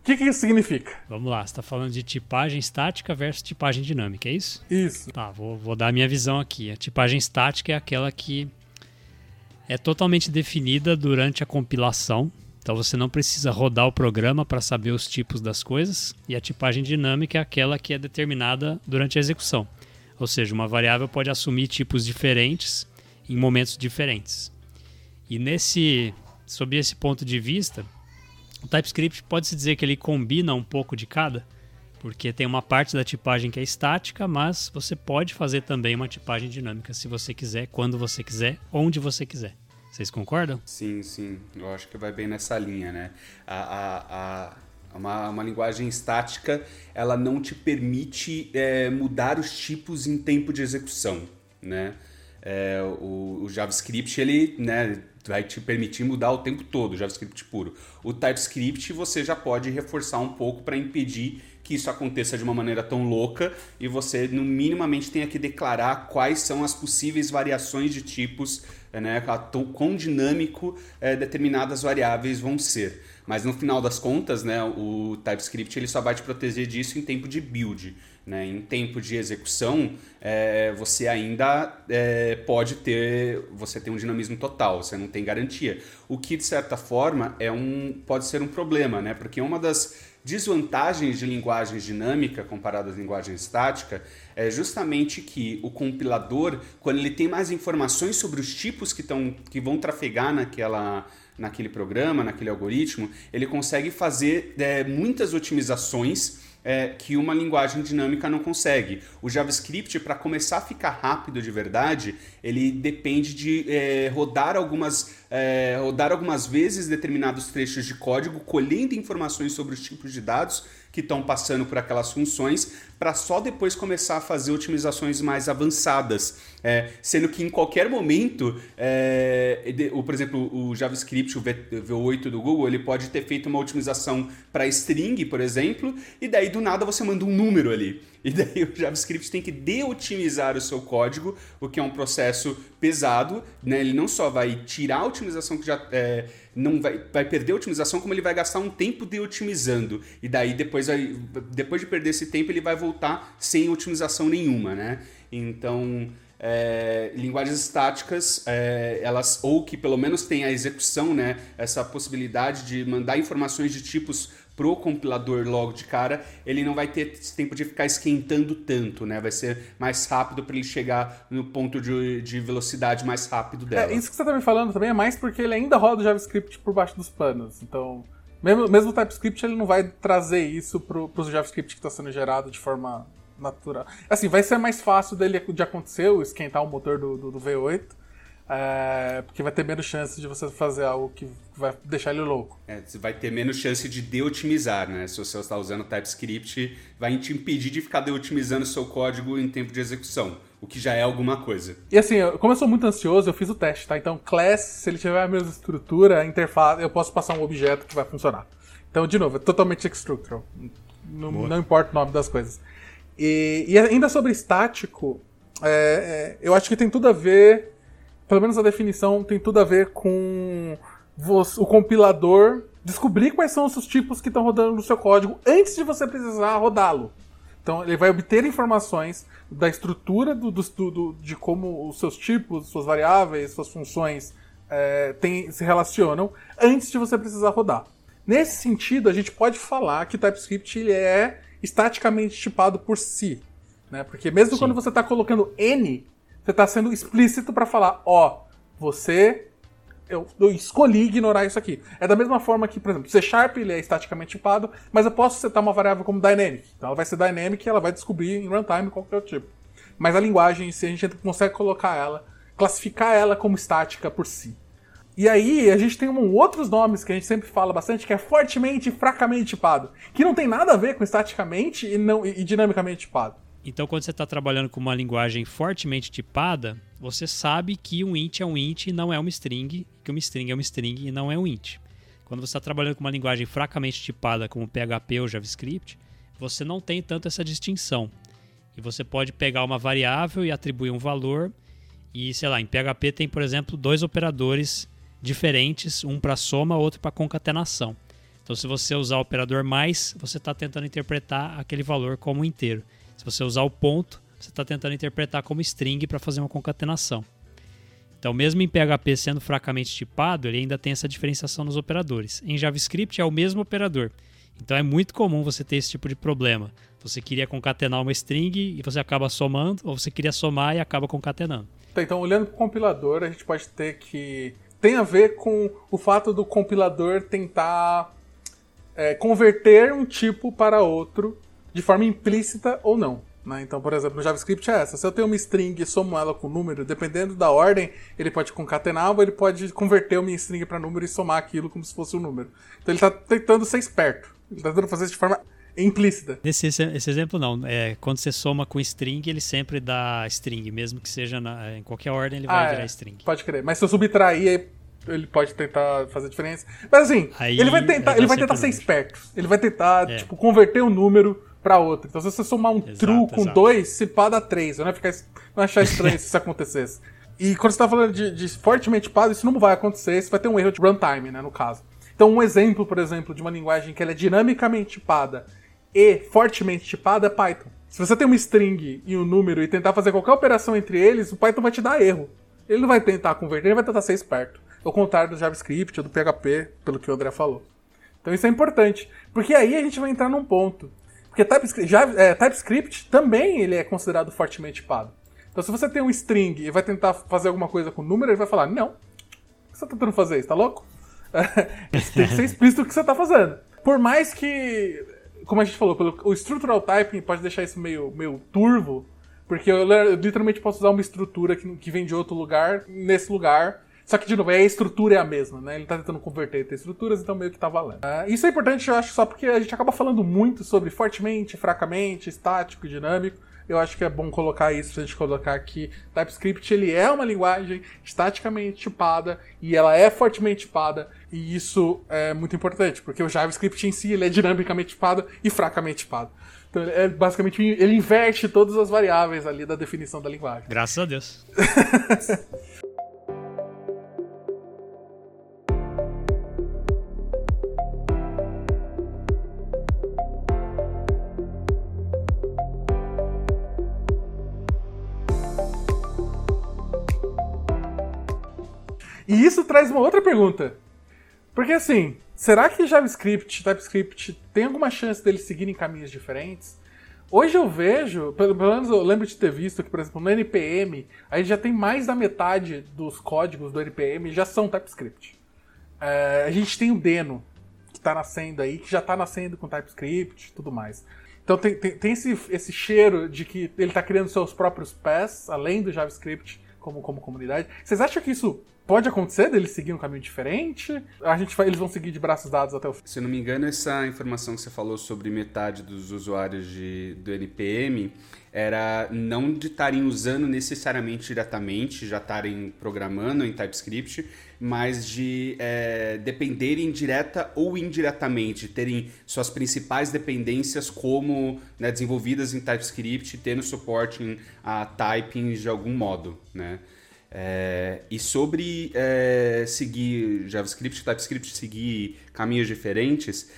O que, que isso significa? Vamos lá, você está falando de tipagem estática versus tipagem dinâmica, é isso? Isso. Tá, vou, vou dar a minha visão aqui. A tipagem estática é aquela que é totalmente definida durante a compilação então você não precisa rodar o programa para saber os tipos das coisas, e a tipagem dinâmica é aquela que é determinada durante a execução. Ou seja, uma variável pode assumir tipos diferentes em momentos diferentes. E nesse, sob esse ponto de vista, o TypeScript pode-se dizer que ele combina um pouco de cada, porque tem uma parte da tipagem que é estática, mas você pode fazer também uma tipagem dinâmica se você quiser, quando você quiser, onde você quiser. Vocês concordam? Sim, sim. Eu acho que vai bem nessa linha, né? A, a, a uma, uma linguagem estática, ela não te permite é, mudar os tipos em tempo de execução, né? É, o, o, JavaScript, ele né, vai te permitir mudar o tempo todo, o JavaScript puro. O TypeScript você já pode reforçar um pouco para impedir que isso aconteça de uma maneira tão louca e você, no minimamente, tenha que declarar quais são as possíveis variações de tipos né, quão dinâmico é, determinadas variáveis vão ser. Mas no final das contas, né, o TypeScript ele só vai te proteger disso em tempo de build. Né? Em tempo de execução, é, você ainda é, pode ter, você tem um dinamismo total, você não tem garantia. O que de certa forma é um, pode ser um problema, né? Porque uma das desvantagens de linguagem dinâmica comparada à linguagem estática é justamente que o compilador, quando ele tem mais informações sobre os tipos que, tão, que vão trafegar naquela, naquele programa, naquele algoritmo, ele consegue fazer é, muitas otimizações é, que uma linguagem dinâmica não consegue. O JavaScript, para começar a ficar rápido de verdade, ele depende de é, rodar, algumas, é, rodar algumas vezes determinados trechos de código, colhendo informações sobre os tipos de dados que estão passando por aquelas funções, para só depois começar a fazer otimizações mais avançadas. É, sendo que em qualquer momento, é, o, por exemplo, o JavaScript, o V8 do Google, ele pode ter feito uma otimização para string, por exemplo, e daí do nada você manda um número ali. E daí o JavaScript tem que deotimizar o seu código, o que é um processo pesado. Né? Ele não só vai tirar a otimização que já é, não vai, vai perder a otimização, como ele vai gastar um tempo deotimizando. E daí depois, depois de perder esse tempo, ele vai voltar sem otimização nenhuma. Né? Então é, linguagens estáticas, é, elas ou que pelo menos tem a execução, né, essa possibilidade de mandar informações de tipos pro compilador logo de cara, ele não vai ter tempo de ficar esquentando tanto, né? Vai ser mais rápido para ele chegar no ponto de, de velocidade mais rápido dela. É, isso que você tá me falando também é mais porque ele ainda roda o JavaScript por baixo dos panos. Então, mesmo, mesmo o TypeScript, ele não vai trazer isso pro, pro JavaScript que está sendo gerado de forma natural. Assim, vai ser mais fácil dele de acontecer, o esquentar o motor do, do, do V8. É, porque vai ter menos chance de você fazer algo que vai deixar ele louco. É, você vai ter menos chance de de-otimizar, né? Se você está usando TypeScript, vai te impedir de ficar de-otimizando seu código em tempo de execução, o que já é alguma coisa. E assim, como eu sou muito ansioso, eu fiz o teste, tá? Então, class, se ele tiver a mesma estrutura, a interface, eu posso passar um objeto que vai funcionar. Então, de novo, é totalmente structural. Não, não importa o nome das coisas. E, e ainda sobre estático, é, é, eu acho que tem tudo a ver pelo menos a definição tem tudo a ver com o compilador descobrir quais são os tipos que estão rodando no seu código antes de você precisar rodá-lo. Então ele vai obter informações da estrutura do, do, do, de como os seus tipos, suas variáveis, suas funções é, tem, se relacionam antes de você precisar rodar. Nesse sentido, a gente pode falar que TypeScript ele é estaticamente tipado por si. Né? Porque mesmo Sim. quando você está colocando N você está sendo explícito para falar, ó, oh, você eu, eu, escolhi ignorar isso aqui. É da mesma forma que, por exemplo, C Sharp ele é estaticamente tipado, mas eu posso setar uma variável como dynamic. Então ela vai ser dynamic e ela vai descobrir em runtime qual que é o tipo. Mas a linguagem, se a gente consegue colocar ela, classificar ela como estática por si. E aí a gente tem um, outros nomes que a gente sempre fala bastante, que é fortemente e fracamente tipado, que não tem nada a ver com estaticamente e, não, e dinamicamente tipado. Então, quando você está trabalhando com uma linguagem fortemente tipada, você sabe que um int é um int e não é uma string, que uma string é uma string e não é um int. Quando você está trabalhando com uma linguagem fracamente tipada como PHP ou JavaScript, você não tem tanto essa distinção. E você pode pegar uma variável e atribuir um valor. E, sei lá, em PHP tem, por exemplo, dois operadores diferentes, um para soma, outro para concatenação. Então, se você usar o operador mais, você está tentando interpretar aquele valor como inteiro. Se você usar o ponto, você está tentando interpretar como string para fazer uma concatenação. Então, mesmo em PHP sendo fracamente tipado, ele ainda tem essa diferenciação nos operadores. Em JavaScript é o mesmo operador. Então é muito comum você ter esse tipo de problema. Você queria concatenar uma string e você acaba somando, ou você queria somar e acaba concatenando. Tá, então, olhando para o compilador, a gente pode ter que. Tem a ver com o fato do compilador tentar é, converter um tipo para outro de forma implícita ou não. Né? Então, por exemplo, no JavaScript é essa. Se eu tenho uma string e somo ela com número, dependendo da ordem, ele pode concatenar ou ele pode converter a minha string para número e somar aquilo como se fosse um número. Então ele está tentando ser esperto. Ele está tentando fazer isso de forma implícita. Esse, esse, exemplo não. É, quando você soma com string, ele sempre dá string, mesmo que seja na, em qualquer ordem, ele vai ah, virar é. string. Pode crer. Mas se eu subtrair, ele pode tentar fazer diferença. Mas assim, Aí, ele vai tentar, ele vai tentar ser esperto. Ele vai tentar, é. tipo, converter um número para outra. Então, se você somar um exato, true com exato. dois, se pá dá três. Eu não ia ficar, não achar estranho se isso acontecesse. E quando você tá falando de, de fortemente tipado, isso não vai acontecer, isso vai ter um erro de runtime, né, no caso. Então, um exemplo, por exemplo, de uma linguagem que ela é dinamicamente tipada e fortemente tipada é Python. Se você tem uma string e um número e tentar fazer qualquer operação entre eles, o Python vai te dar erro. Ele não vai tentar converter, ele vai tentar ser esperto. Ao contrário do JavaScript ou do PHP, pelo que o André falou. Então isso é importante, porque aí a gente vai entrar num ponto. Porque TypeScript, já, é, TypeScript também ele é considerado fortemente tipado. Então se você tem um string e vai tentar fazer alguma coisa com número, ele vai falar, não, o que você está tentando fazer? Você tá louco? tem que ser explícito o que você está fazendo. Por mais que, como a gente falou, o structural typing pode deixar isso meio, meio turvo, porque eu, eu literalmente posso usar uma estrutura que, que vem de outro lugar nesse lugar só que, de novo, a estrutura é a mesma, né? Ele tá tentando converter entre estruturas, então meio que tá valendo. Uh, isso é importante, eu acho, só porque a gente acaba falando muito sobre fortemente, fracamente, estático, dinâmico. Eu acho que é bom colocar isso, a gente colocar aqui. TypeScript, ele é uma linguagem estaticamente tipada e ela é fortemente tipada. E isso é muito importante, porque o JavaScript em si, ele é dinamicamente tipado e fracamente tipado. Então, é basicamente, ele inverte todas as variáveis ali da definição da linguagem. Graças a Deus. E isso traz uma outra pergunta. Porque assim, será que JavaScript, TypeScript tem alguma chance deles seguirem caminhos diferentes? Hoje eu vejo, pelo, menos eu lembro de ter visto que, por exemplo, no NPM, a gente já tem mais da metade dos códigos do NPM já são TypeScript. É, a gente tem o Deno, que está nascendo aí, que já está nascendo com TypeScript e tudo mais. Então tem, tem, tem esse, esse cheiro de que ele está criando seus próprios pés, além do JavaScript, como, como comunidade. Vocês acham que isso pode acontecer deles seguir um caminho diferente? A gente vai, eles vão seguir de braços dados até o fim? Se não me engano, essa informação que você falou sobre metade dos usuários de, do NPM era não de estarem usando necessariamente diretamente, já estarem programando em TypeScript, mas de é, dependerem direta ou indiretamente, terem suas principais dependências como né, desenvolvidas em TypeScript, tendo suporte em a typing de algum modo, né? É, e sobre é, seguir JavaScript TypeScript seguir caminhos diferentes,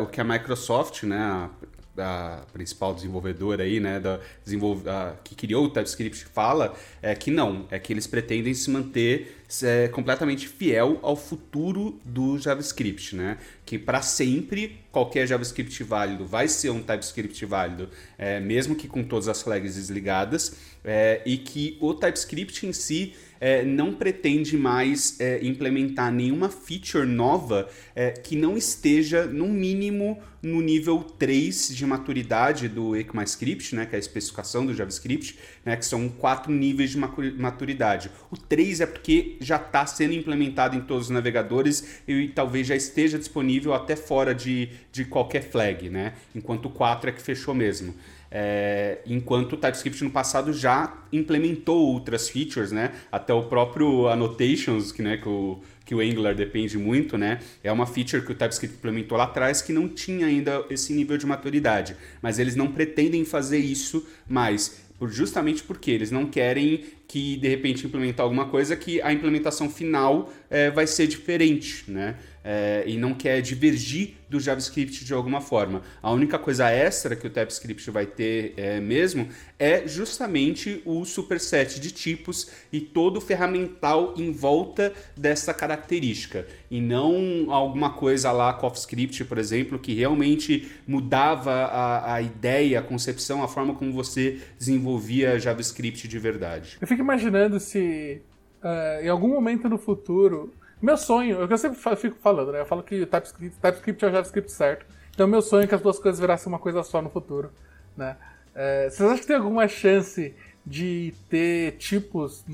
o que a Microsoft, né, a a principal desenvolvedora aí, né, da desenvolve, a, que criou o TypeScript fala é que não, é que eles pretendem se manter é, completamente fiel ao futuro do JavaScript, né? Que para sempre qualquer JavaScript válido vai ser um TypeScript válido, é, mesmo que com todas as flags desligadas, é, e que o TypeScript em si é, não pretende mais é, implementar nenhuma feature nova é, que não esteja, no mínimo, no nível 3 de maturidade do ECMAScript, né, que é a especificação do JavaScript, né, que são quatro níveis de maturidade. O 3 é porque já está sendo implementado em todos os navegadores e talvez já esteja disponível até fora de, de qualquer flag, né? enquanto o 4 é que fechou mesmo. É, enquanto o TypeScript no passado já implementou outras features, né? Até o próprio annotations, que, né, que, o, que o Angular depende muito, né? É uma feature que o TypeScript implementou lá atrás que não tinha ainda esse nível de maturidade. Mas eles não pretendem fazer isso mais justamente porque eles não querem que de repente implementar alguma coisa que a implementação final é, vai ser diferente, né? É, e não quer divergir do JavaScript de alguma forma. A única coisa extra que o TypeScript vai ter é, mesmo é justamente o superset de tipos e todo o ferramental em volta dessa característica. E não alguma coisa lá, CoffeeScript, por exemplo, que realmente mudava a, a ideia, a concepção, a forma como você desenvolvia JavaScript de verdade. Eu fico imaginando se uh, em algum momento no futuro meu sonho, é eu sempre fico falando, né? Eu falo que o TypeScript, TypeScript é o JavaScript certo. Então, meu sonho é que as duas coisas virassem uma coisa só no futuro, né? É, vocês acham que tem alguma chance de ter tipos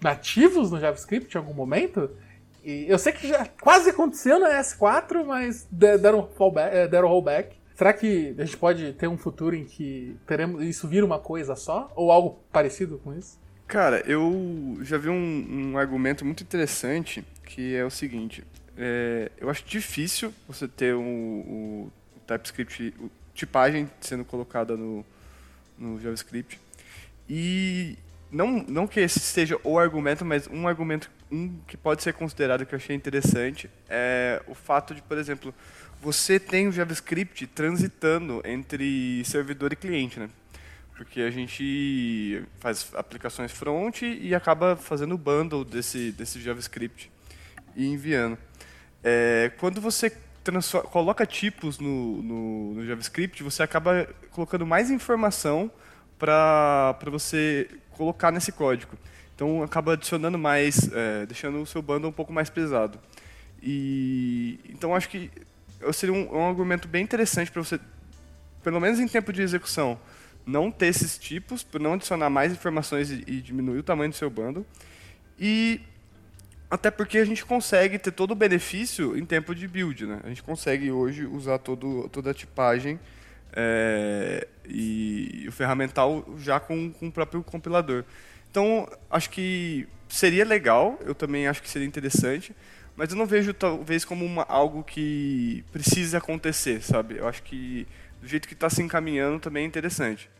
nativos no JavaScript em algum momento? E eu sei que já quase aconteceu na S4, mas deram, fallback, é, deram rollback. Será que a gente pode ter um futuro em que teremos isso vira uma coisa só? Ou algo parecido com isso? Cara, eu já vi um, um argumento muito interessante que é o seguinte: é, eu acho difícil você ter o, o, o TypeScript, tipagem sendo colocada no, no JavaScript. E não, não que esse seja o argumento, mas um argumento um que pode ser considerado que eu achei interessante é o fato de, por exemplo, você tem o JavaScript transitando entre servidor e cliente, né? Porque a gente faz aplicações front e acaba fazendo o bundle desse, desse JavaScript e enviando. É, quando você coloca tipos no, no, no, JavaScript, você acaba colocando mais informação para você colocar nesse código. Então acaba adicionando mais, é, deixando o seu bundle um pouco mais pesado. E então acho que seria um, um argumento bem interessante para você, pelo menos em tempo de execução, não ter esses tipos, por não adicionar mais informações e, e diminuir o tamanho do seu bundle. E até porque a gente consegue ter todo o benefício em tempo de build, né? A gente consegue hoje usar todo, toda a tipagem é, e o ferramental já com, com o próprio compilador. Então, acho que seria legal, eu também acho que seria interessante, mas eu não vejo talvez como uma, algo que precise acontecer, sabe? Eu acho que do jeito que está se encaminhando também é interessante.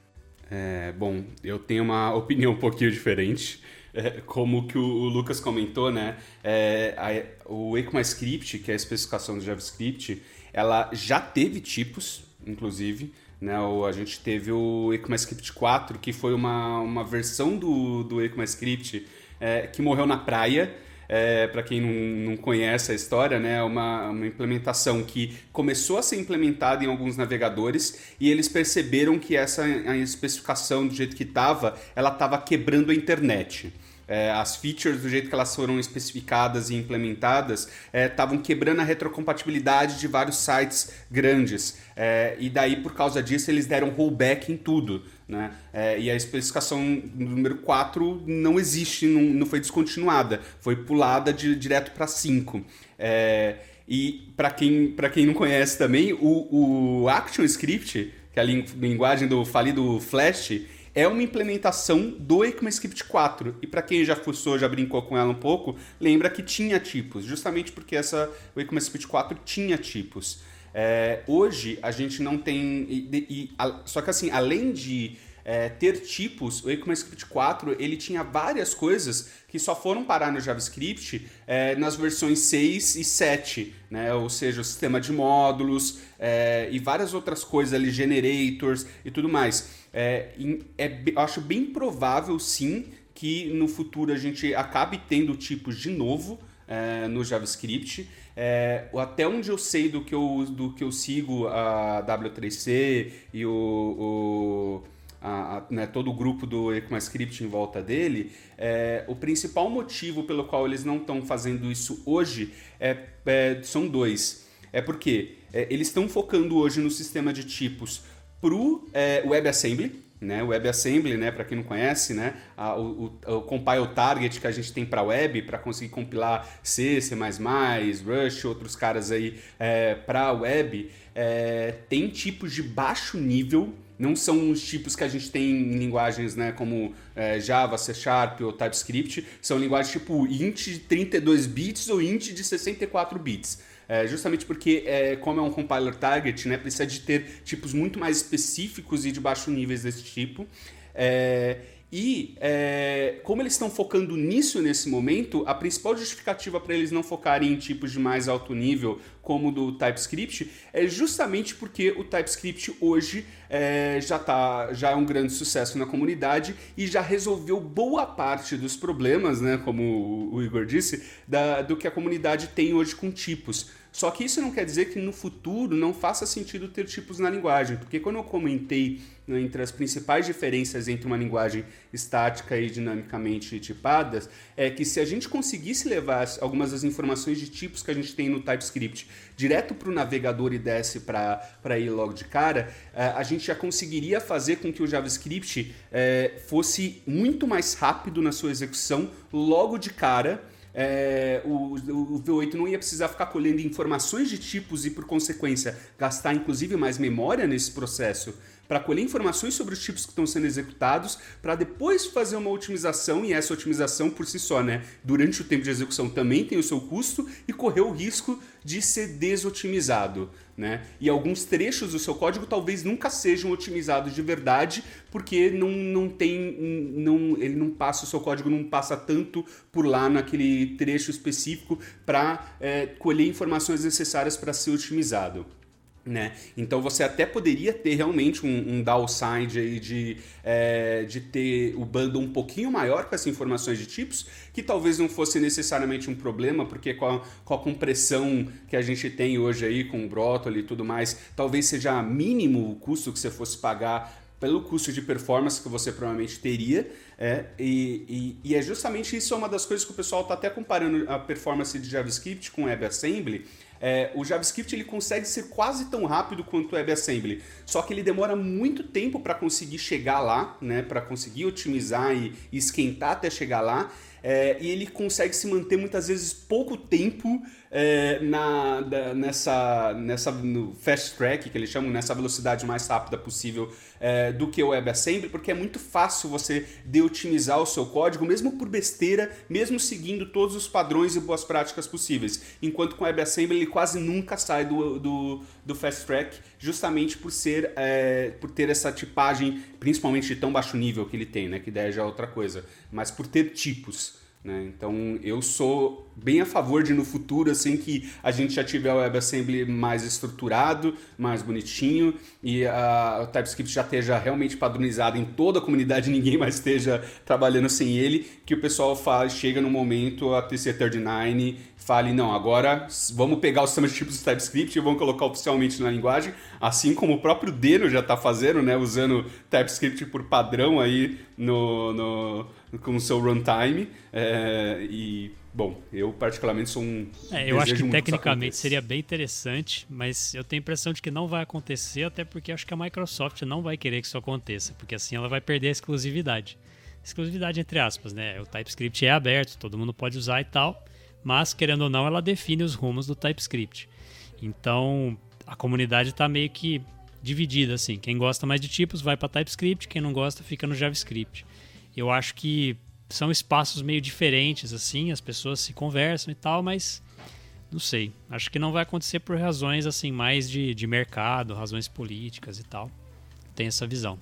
É, bom, eu tenho uma opinião um pouquinho diferente é, como que o, o, Lucas comentou, né? É, a, o ECMAScript, que é a especificação do JavaScript, ela já teve tipos, inclusive. Né? O, a gente teve o ECMAScript 4, que foi uma, uma versão do, do ECMAScript é, que morreu na praia. É, para quem não, não conhece a história, né, é uma, uma implementação que começou a ser implementada em alguns navegadores e eles perceberam que essa a especificação do jeito que estava, ela estava quebrando a internet. é, as features do jeito que elas foram especificadas e implementadas estavam é, quebrando a retrocompatibilidade de vários sites grandes. É, e daí, por causa disso, eles deram rollback em tudo. Né? É, e a especificação número 4 não existe, não, não foi descontinuada, foi pulada de, direto para 5. É, e para quem, quem não conhece também, o, o ActionScript, que é a linguagem do falido Flash, é uma implementação do ECMAScript 4. E para quem já fuçou, já brincou com ela um pouco, lembra que tinha tipos, justamente porque essa, o ECMAScript 4 tinha tipos. É, hoje a gente não tem. E, e, a, só que assim, além de é, ter tipos, o ECMAScript 4 ele tinha várias coisas que só foram parar no JavaScript é, nas versões 6 e 7, né? ou seja, o sistema de módulos é, e várias outras coisas ali, generators e tudo mais. É, é, acho bem provável sim que no futuro a gente acabe tendo tipos de novo é, no JavaScript. É, até onde eu sei do que eu, do que eu sigo a W3C e o, o a, a, né, todo o grupo do ECMAScript em volta dele, é, o principal motivo pelo qual eles não estão fazendo isso hoje é, é, são dois. É porque eles estão focando hoje no sistema de tipos para o WebAssembly, né, WebAssembly, né, para quem não conhece, né, a, o, o, o, compile target que a gente tem para web, para conseguir compilar C, C++, Rush, outros caras aí é, para web, é, tem tipos de baixo nível, não são os tipos que a gente tem em linguagens né, como é, Java, C Sharp ou TypeScript, são linguagens tipo int de 32 bits ou int de 64 bits. É, justamente porque, é, como é um compiler target, né, precisa de ter tipos muito mais específicos e de baixo níveis desse tipo. É, e é, como eles estão focando nisso nesse momento, a principal justificativa para eles não focarem em tipos de mais alto nível, como do TypeScript, é justamente porque o TypeScript hoje é, já, tá, já é um grande sucesso na comunidade e já resolveu boa parte dos problemas, né, como o Igor disse, da, do que a comunidade tem hoje com tipos. Só que isso não quer dizer que no futuro não faça sentido ter tipos na linguagem, porque quando eu comentei né, entre as principais diferenças entre uma linguagem estática e dinamicamente tipadas, é que se a gente conseguisse levar algumas das informações de tipos que a gente tem no TypeScript direto para o navegador e desse para ir logo de cara, é, a gente já conseguiria fazer com que o JavaScript é, fosse muito mais rápido na sua execução logo de cara é, o, o, V8 não ia precisar ficar colhendo informações de tipos e, por consequência, gastar inclusive mais memória nesse processo para colher informações sobre os tipos que estão sendo executados, para depois fazer uma otimização, e essa otimização por si só, né, durante o tempo de execução também tem o seu custo e correr o risco de ser desotimizado. Né? E alguns trechos do seu código talvez nunca sejam otimizados de verdade, porque não, não tem. Não, ele não passa, o seu código não passa tanto por lá naquele trecho específico para é, colher informações necessárias para ser otimizado. Né? Então você até poderia ter realmente um, um downside aí de, é, de ter o bundle um pouquinho maior com essas informações de tipos, que talvez não fosse necessariamente um problema, porque com a, com a compressão que a gente tem hoje aí com o Brotoli e tudo mais, talvez seja mínimo o custo que você fosse pagar pelo custo de performance que você provavelmente teria. É, e, e, e, é justamente isso é uma das coisas que o pessoal está até comparando a performance de JavaScript com WebAssembly. É, o JavaScript ele consegue ser quase tão rápido quanto o WebAssembly, só que ele demora muito tempo para conseguir chegar lá, né, para conseguir otimizar e, e esquentar até chegar lá. É, e ele consegue se manter muitas vezes pouco tempo é, na, da, nessa, nessa no fast track, que eles chamam, nessa velocidade mais rápida possível é, do que o WebAssembly, porque é muito fácil você de-otimizar o seu código, mesmo por besteira, mesmo seguindo todos os padrões e boas práticas possíveis. Enquanto com o WebAssembly ele quase nunca sai do, do, do fast track, justamente por ser é, por ter essa tipagem, principalmente de tão baixo nível que ele tem, né? Que ideia já é outra coisa, mas por ter tipos. Né? Então eu sou bem a favor de no futuro assim que a gente já tiver o WebAssembly mais estruturado, mais bonitinho e a, o TypeScript já esteja realmente padronizado em toda a comunidade, ninguém mais esteja trabalhando sem ele, que o pessoal fala, chega no momento a TC39 fale, não, agora vamos pegar o sistema de tipos do TypeScript e vamos colocar oficialmente na linguagem, assim como o próprio Deno já está fazendo, né, usando TypeScript por padrão aí no, no com o seu runtime. É, e, bom, eu particularmente sou um. É, eu acho que tecnicamente seria bem interessante, mas eu tenho a impressão de que não vai acontecer, até porque acho que a Microsoft não vai querer que isso aconteça, porque assim ela vai perder a exclusividade. Exclusividade entre aspas, né? O TypeScript é aberto, todo mundo pode usar e tal, mas querendo ou não, ela define os rumos do TypeScript. Então, a comunidade está meio que dividida assim. Quem gosta mais de tipos vai para TypeScript, quem não gosta fica no JavaScript. Eu acho que são espaços meio diferentes assim, as pessoas se conversam e tal, mas não sei. Acho que não vai acontecer por razões assim mais de, de mercado, razões políticas e tal. Tem essa visão.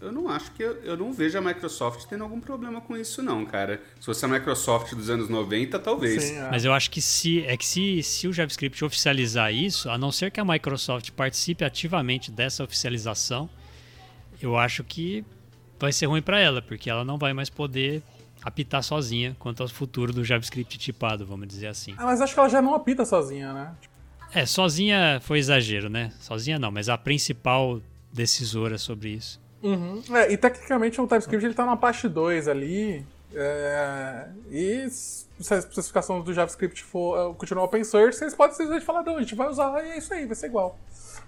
Eu, não acho que. Eu, eu, não vejo a Microsoft tendo algum problema com isso, não, cara. Se fosse a Microsoft dos anos 90, talvez. Sim, é. Mas eu acho que se. É que se, se o JavaScript oficializar isso, a não ser que a Microsoft participe ativamente dessa oficialização, eu acho que vai ser ruim para ela, porque ela não vai mais poder apitar sozinha quanto ao futuro do JavaScript tipado, vamos dizer assim. Ah, mas acho que ela já não apita sozinha, né? É, sozinha foi exagero, né? Sozinha não, mas a principal decisora sobre isso. Uhum. É, e tecnicamente o TypeScript ele tá na parte 2 ali. É, e se a especificação do JavaScript for uh, continuar open source, vocês podem simplesmente falar, não, a gente vai usar e é isso aí, vai ser igual.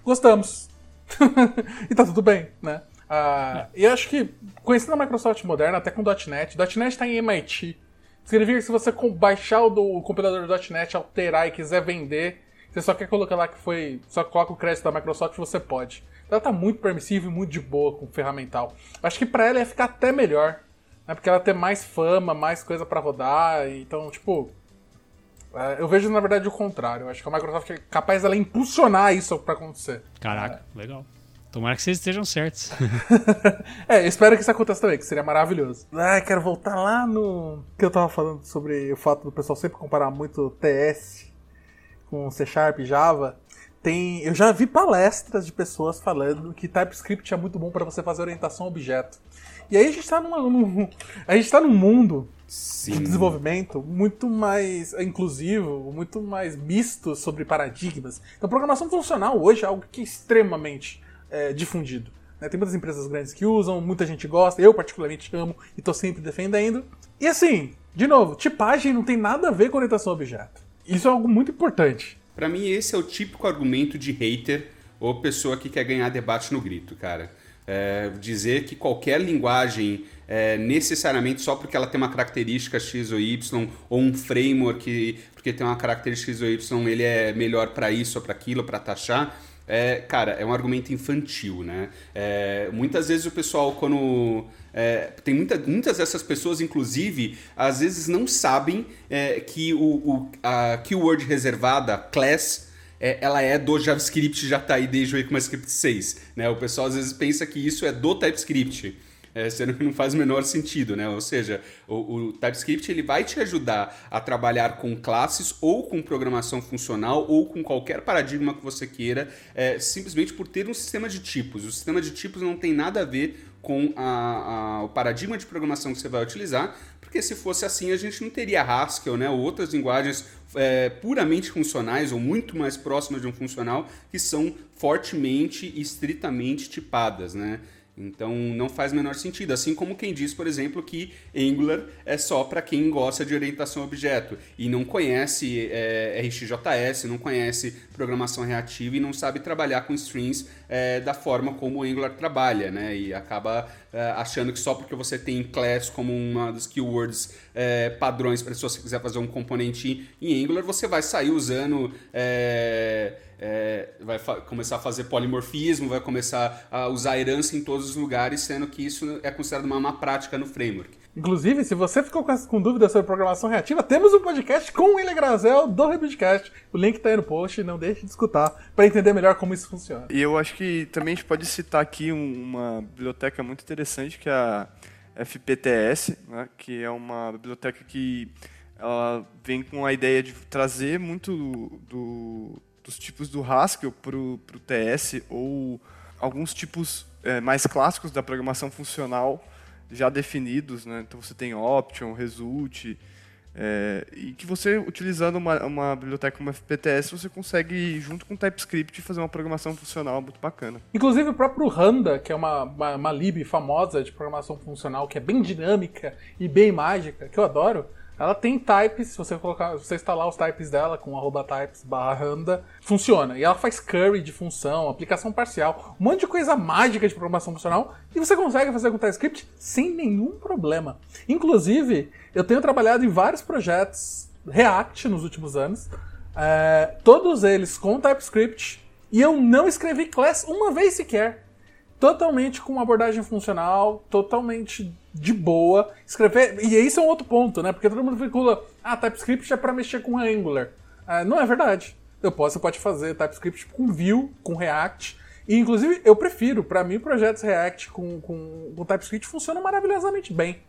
Gostamos. e tá tudo bem, né? É. E acho que, conhecendo a Microsoft moderna, até com .NET, .NET tá em MIT. Significa que se você baixar o, o compilador do .NET, alterar e quiser vender, você só quer colocar lá que foi. Só coloca o crédito da Microsoft, você pode. Então ela tá muito permissiva e muito de boa com o ferramental. Acho que para ela ia ficar até melhor. Né? Porque ela tem mais fama, mais coisa para rodar. Então, tipo. É, eu vejo, na verdade, o contrário. Eu acho que a Microsoft é capaz dela impulsionar isso para acontecer. Caraca, é. legal. Tomara que vocês estejam certos. é, espero que isso aconteça também, que seria maravilhoso. Ah, quero voltar lá no que eu tava falando sobre o fato do pessoal sempre comparar muito TS com C Sharp e Java. Tem, eu já vi palestras de pessoas falando que TypeScript é muito bom para você fazer orientação a objeto. E aí a gente está num, a gente tá num mundo Sim. de desenvolvimento muito mais inclusivo, muito mais misto sobre paradigmas. Então, programação funcional hoje é algo que é extremamente é, difundido. Né? Tem muitas empresas grandes que usam, muita gente gosta, eu particularmente amo e estou sempre defendendo. E assim, de novo, tipagem não tem nada a ver com orientação a objeto. Isso é algo muito importante. Para mim, esse é o típico argumento de hater ou pessoa que quer ganhar debate no grito, cara. É, dizer que qualquer linguagem é, necessariamente só porque ela tem uma característica X ou Y ou um framework porque tem uma característica X ou Y ele é melhor para isso ou para aquilo para taxar é, cara, é um argumento infantil, né? É, muitas vezes o pessoal, quando. É, tem muita, muitas dessas pessoas, inclusive, às vezes não sabem é, que o, o, a keyword reservada, class, é, ela é do JavaScript, já está aí desde o ECMAScript 6. Né? O pessoal às vezes pensa que isso é do TypeScript é, sendo que não faz o menor sentido, né? Ou seja, o, o, TypeScript ele vai te ajudar a trabalhar com classes ou com programação funcional ou com qualquer paradigma que você queira, é, simplesmente por ter um sistema de tipos. O sistema de tipos não tem nada a ver com a, a, o paradigma de programação que você vai utilizar, porque se fosse assim a gente não teria Haskell, né? Ou outras linguagens é, puramente funcionais ou muito mais próximas de um funcional que são fortemente e estritamente tipadas, né? Então não faz menor sentido. Assim como quem diz, por exemplo, que Angular é só para quem gosta de orientação a objeto e não conhece é, RxJS, não conhece programação reativa e não sabe trabalhar com strings é, da forma como o Angular trabalha, né? E acaba achando que só porque você tem class como uma das keywords é, padrões para se você quiser fazer um componente em Angular, você vai sair usando é, é, vai começar a fazer polimorfismo, vai começar a usar herança em todos os lugares, sendo que isso é considerado uma má prática no framework. Inclusive, se você ficou com, com dúvidas sobre programação reativa, temos um podcast com o William Grazel do Rebuildcast. O link está aí no post, não deixe de escutar para entender melhor como isso funciona. E eu acho que também a gente pode citar aqui uma biblioteca muito interessante que é a FPTS, né, que é uma biblioteca que ela vem com a ideia de trazer muito do, do dos tipos do Haskell para o TS ou alguns tipos é, mais clássicos da programação funcional já definidos, né? Então você tem option, result, É, e que você, utilizando uma, uma, biblioteca como FPTS, você consegue, junto com TypeScript, fazer uma programação funcional muito bacana. Inclusive o próprio Randa, que é uma, uma, uma lib famosa de programação funcional, que é bem dinâmica e bem mágica, que eu adoro, ela tem types, se você colocar, se você instalar os types dela com arroba types barra funciona. E ela faz curry de função, aplicação parcial, um monte de coisa mágica de programação funcional e você consegue fazer com TypeScript sem nenhum problema. Inclusive, eu tenho trabalhado em vários projetos React nos últimos anos, é, todos eles com TypeScript, e eu não escrevi class uma vez sequer totalmente com uma abordagem funcional, totalmente de boa. Escrever. E isso é um outro ponto, né? Porque todo mundo vincula. Ah, TypeScript é para mexer com Angular. Ah, não é verdade. Eu posso, você pode fazer TypeScript com Vue, com React. E, inclusive, eu prefiro. Para mim, projetos React com, com, com TypeScript funcionam maravilhosamente bem.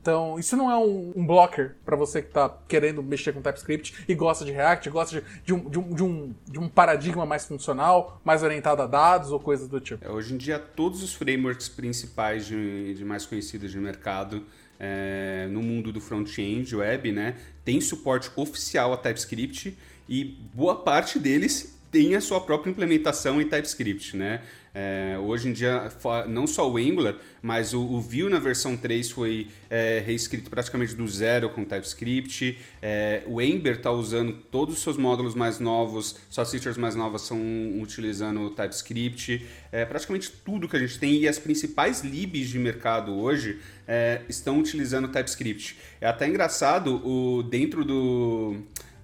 Então, isso não é um, um blocker para você que está querendo mexer com TypeScript e gosta de React, gosta de, de, um, de, um, de, um, de um paradigma mais funcional, mais orientado a dados ou coisas do tipo. É, hoje em dia, todos os frameworks principais de, de mais conhecidos de mercado é, no mundo do front-end web, né, tem suporte oficial a TypeScript e boa parte deles tem a sua própria implementação em TypeScript, né? É, hoje em dia, não só o Angular, mas o, o Vue na versão 3 foi é, reescrito praticamente do zero com TypeScript. É, o Ember está usando todos os seus módulos mais novos, suas features mais novas são utilizando o TypeScript. É, praticamente tudo que a gente tem e as principais libs de mercado hoje é, estão utilizando o TypeScript. É até engraçado, o, dentro do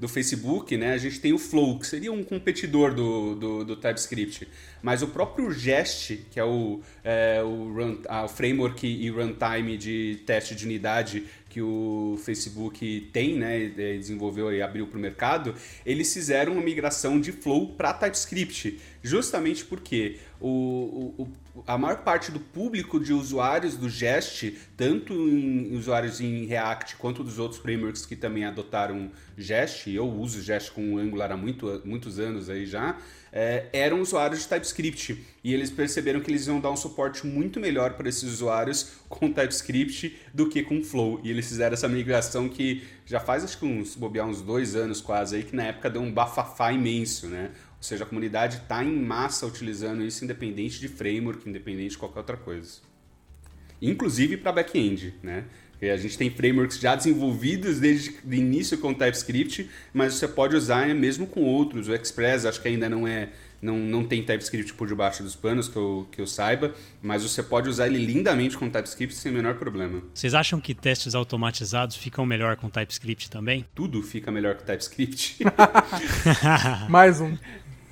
do Facebook, né, a gente tem o Flow, que seria um competidor do, do, do TypeScript. Mas o próprio Jest, que é o, é, o, run, ah, o framework e runtime de teste de unidade que o Facebook tem, né, desenvolveu e abriu para o mercado, eles fizeram uma migração de Flow para TypeScript, justamente porque o, o, a maior parte do público de usuários do Jest, tanto em usuários em React quanto dos outros frameworks que também adotaram Jest, eu uso Jest com Angular há muito, muitos anos aí já, é, eram usuários de TypeScript. E eles perceberam que eles iam dar um suporte muito melhor para esses usuários com TypeScript do que com Flow. E eles fizeram essa migração que já faz acho que uns, bobear uns dois anos quase aí, que na época deu um bafafá imenso, né? Ou seja, a comunidade está em massa utilizando isso independente de framework, independente de qualquer outra coisa. Inclusive para back-end, né? A gente tem frameworks já desenvolvidos desde o início com TypeScript, mas você pode usar mesmo com outros. O Express acho que ainda não é não, não tem TypeScript por debaixo dos panos, que eu, que eu saiba, mas você pode usar ele lindamente com TypeScript sem o menor problema. Vocês acham que testes automatizados ficam melhor com TypeScript também? Tudo fica melhor com TypeScript. Mais um.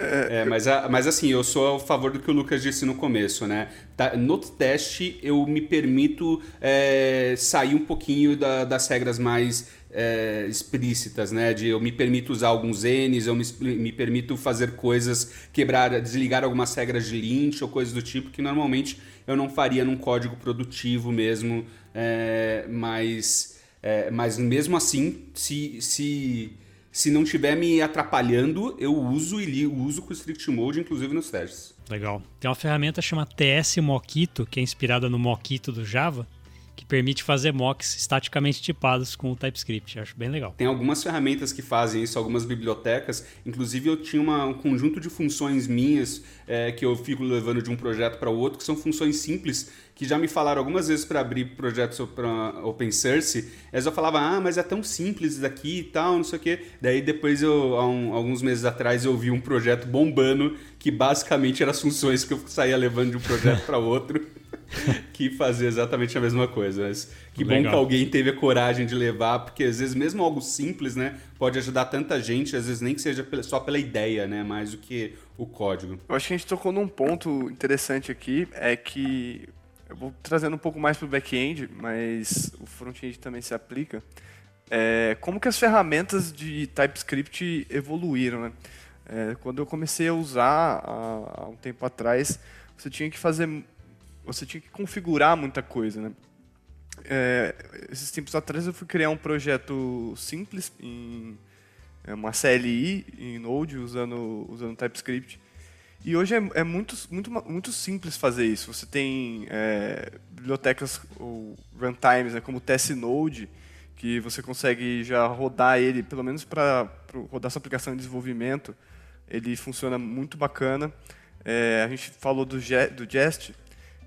É, mas, mas assim, eu sou a favor do que o Lucas disse no começo, né? Tá, no teste, eu me permito é, sair um pouquinho da, das regras mais é, explícitas, né? De eu me permito usar alguns N's, eu me, me permito fazer coisas, quebrar, desligar algumas regras de lint ou coisas do tipo que normalmente eu não faria num código produtivo mesmo, é, mas, é, mas mesmo assim, se, se se não estiver me atrapalhando, eu uso e li, uso com o Strict Mode, inclusive nos testes. Legal. Tem uma ferramenta chamada TS Mockito, que é inspirada no Mockito do Java, que permite fazer mocks estaticamente tipados com o TypeScript. Eu acho bem legal. Tem algumas ferramentas que fazem isso, algumas bibliotecas. Inclusive, eu tinha uma, um conjunto de funções minhas é, que eu fico levando de um projeto para o outro, que são funções simples que já me falaram algumas vezes para abrir projetos para open source, eles eu falava, ah, mas é tão simples isso daqui e tal, não sei o quê. Daí depois, eu, um, alguns meses atrás, eu vi um projeto bombando que basicamente eram as funções que eu saía levando de um projeto para outro. que fazia exatamente a mesma coisa. Mas que Legal. bom que alguém teve a coragem de levar, porque às vezes mesmo algo simples, né, pode ajudar tanta gente, às vezes nem que seja só pela ideia, né, mais do que o código. Eu acho que a gente tocou num ponto interessante aqui, é que eu vou trazendo um pouco mais para o back-end, mas o front-end também se aplica. É, como que as ferramentas de TypeScript evoluíram, né? É, quando eu comecei a usar há, há, um tempo atrás, você tinha que fazer, você tinha que configurar muita coisa, né? É, esses tempos atrás eu fui criar um projeto simples em é, uma CLI em Node usando usando TypeScript e hoje é, é muito, muito, muito simples fazer isso. Você tem é, bibliotecas ou runtimes, né, como o TestNode, que você consegue já rodar ele, pelo menos para rodar sua aplicação de desenvolvimento, ele funciona muito bacana. É, a gente falou do, do Jest,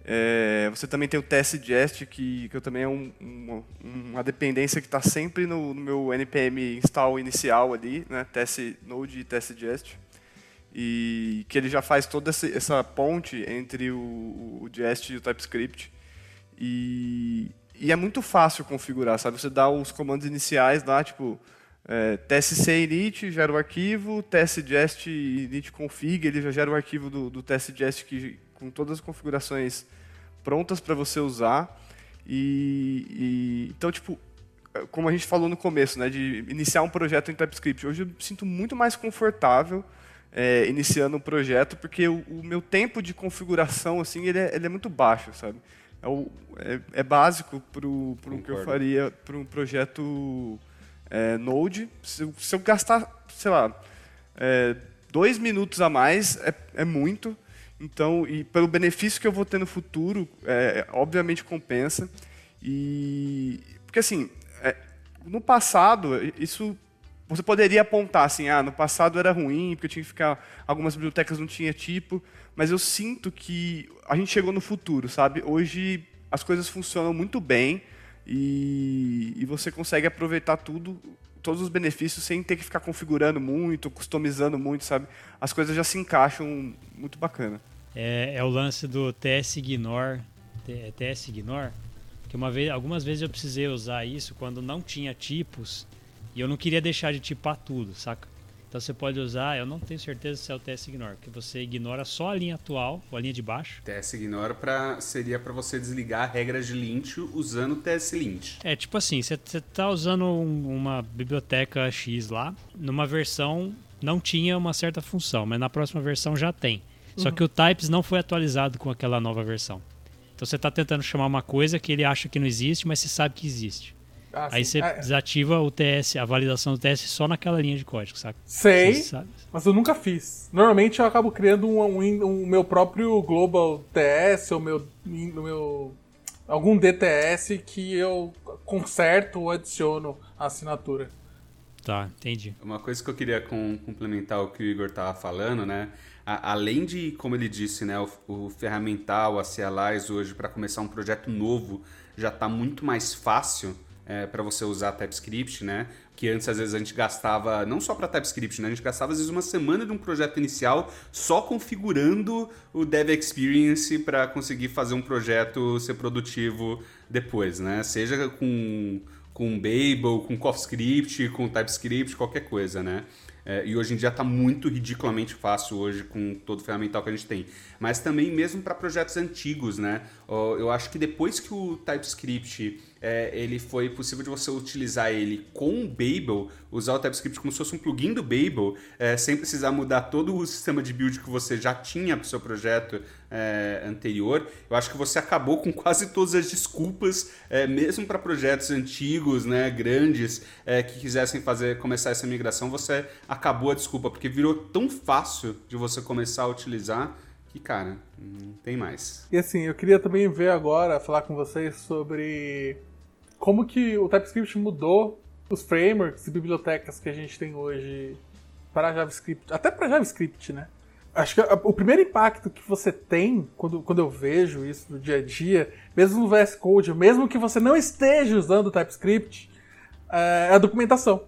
é, você também tem o TS Jest, que, que também é um, uma, uma, dependência que está sempre no, no, meu npm install inicial ali, né, TS Node e TS Jest, e que ele já faz toda essa, ponte entre o, o Jest e o TypeScript. E, e é muito fácil configurar, sabe? Você dá os comandos iniciais lá, tipo, é, tsc init gera o arquivo, tsgest init config, ele já gera o arquivo do, do tsgest que, com todas as configurações prontas para você usar. E, e, então, tipo, como a gente falou no começo, né, de iniciar um projeto em TypeScript, hoje eu me sinto muito mais confortável é, iniciando um projeto, porque o, o, meu tempo de configuração, assim, ele é, ele é muito baixo, sabe? é, o, é, é básico para o que eu faria para um projeto é, Node. Se, se, eu gastar, sei lá, é, dois minutos a mais, é, é muito. Então, e pelo benefício que eu vou ter no futuro, é, obviamente compensa. E porque assim, é, no passado isso você poderia apontar assim, ah, no passado era ruim porque tinha que ficar algumas bibliotecas não tinha tipo, mas eu sinto que a gente chegou no futuro, sabe? Hoje as coisas funcionam muito bem e, e você consegue aproveitar tudo, todos os benefícios sem ter que ficar configurando muito, customizando muito, sabe? As coisas já se encaixam muito bacana. É, é o lance do TS Ignore, TS Ignore, que uma vez, algumas vezes eu precisei usar isso quando não tinha tipos e eu não queria deixar de tipar tudo, saca? Então você pode usar, eu não tenho certeza se é o TS Ignore, que você ignora só a linha atual, ou a linha de baixo. TS Ignore pra, seria para você desligar regras de lint usando o TS Lint. É, tipo assim, você está usando um, uma biblioteca X lá, numa versão não tinha uma certa função, mas na próxima versão já tem. Só uhum. que o Types não foi atualizado com aquela nova versão. Então você está tentando chamar uma coisa que ele acha que não existe, mas você sabe que existe. Ah, Aí você é. desativa o TS, a validação do TS só naquela linha de código, saca? Sei, mas eu nunca fiz. Normalmente eu acabo criando um, um, um meu próprio Global TS ou meu, meu algum DTS que eu conserto ou adiciono a assinatura. Tá, entendi. Uma coisa que eu queria com, complementar o que o Igor tava falando, né? A, além de, como ele disse, né, o, o ferramental, a CLIs hoje para começar um projeto novo já está muito mais fácil é, para você usar TypeScript, né? Que antes às vezes a gente gastava, não só para TypeScript, né? A gente gastava às vezes uma semana de um projeto inicial só configurando o Dev Experience para conseguir fazer um projeto ser produtivo depois, né? Seja com com Babel, com CoffeeScript, com TypeScript, qualquer coisa, né? É, e hoje em dia está muito ridiculamente fácil hoje com todo o ferramental que a gente tem. Mas também mesmo para projetos antigos, né? Eu acho que depois que o TypeScript é, ele foi possível de você utilizar ele com o Babel, usar o TypeScript como se fosse um plugin do Babel, é, sem precisar mudar todo o sistema de build que você já tinha para o seu projeto é, anterior. Eu acho que você acabou com quase todas as desculpas, é, mesmo para projetos antigos, né, grandes, é, que quisessem fazer começar essa migração, você acabou a desculpa, porque virou tão fácil de você começar a utilizar que, cara, não tem mais. E assim, eu queria também ver agora, falar com vocês sobre como que o TypeScript mudou os frameworks e bibliotecas que a gente tem hoje para JavaScript, até para JavaScript, né? Acho que o primeiro impacto que você tem quando, quando eu vejo isso no dia a dia, mesmo no VS Code, mesmo que você não esteja usando o TypeScript, é a documentação.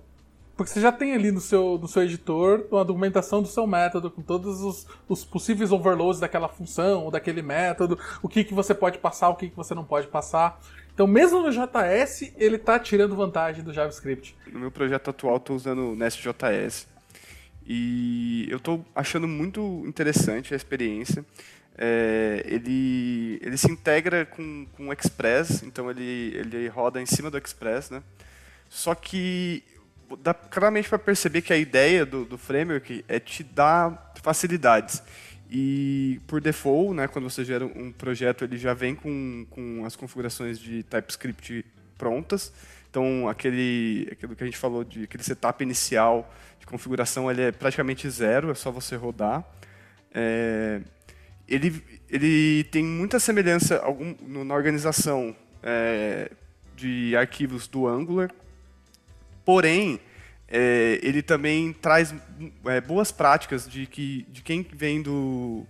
Porque você já tem ali no seu, no seu editor uma documentação do seu método, com todos os, os possíveis overloads daquela função ou daquele método, o que, que você pode passar, o que, que você não pode passar. Então, mesmo no JS, ele está tirando vantagem do JavaScript. No meu projeto atual, estou usando o Nest.js. E eu estou achando muito interessante a experiência. É, ele, ele se integra com, com o Express, então ele, ele roda em cima do Express, né? Só que dá claramente para perceber que a ideia do, do framework é te dar facilidades. E por default, né, quando você gera um projeto, ele já vem com, com as configurações de TypeScript prontas. Então, aquele, aquilo que a gente falou de aquele setup inicial de configuração, ele é praticamente zero, é só você rodar. É, ele, ele tem muita semelhança algum, na organização é, de arquivos do Angular, Porém, é, ele também traz é, boas práticas de, que, de quem vem do,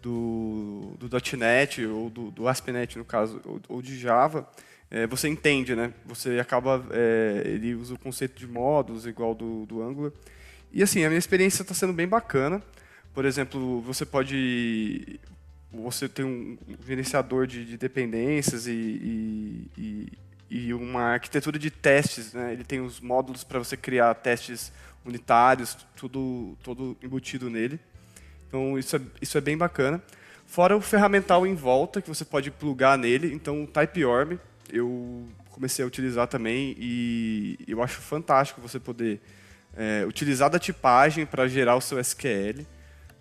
do, do .NET ou do, do ASP.NET, no caso, ou, ou de Java, é, você entende, né? Você acaba, é, ele usa o conceito de módulos igual do, do Angular. E assim, a minha experiência está sendo bem bacana. Por exemplo, você pode, você tem um gerenciador de, de dependências e, e e uma arquitetura de testes, né? Ele tem os módulos para você criar testes unitários, tudo, todo embutido nele. Então isso é, isso é bem bacana. Fora o ferramental em volta que você pode plugar nele. Então o TypeOrm eu comecei a utilizar também e eu acho fantástico você poder é, utilizar da tipagem para gerar o seu SQL.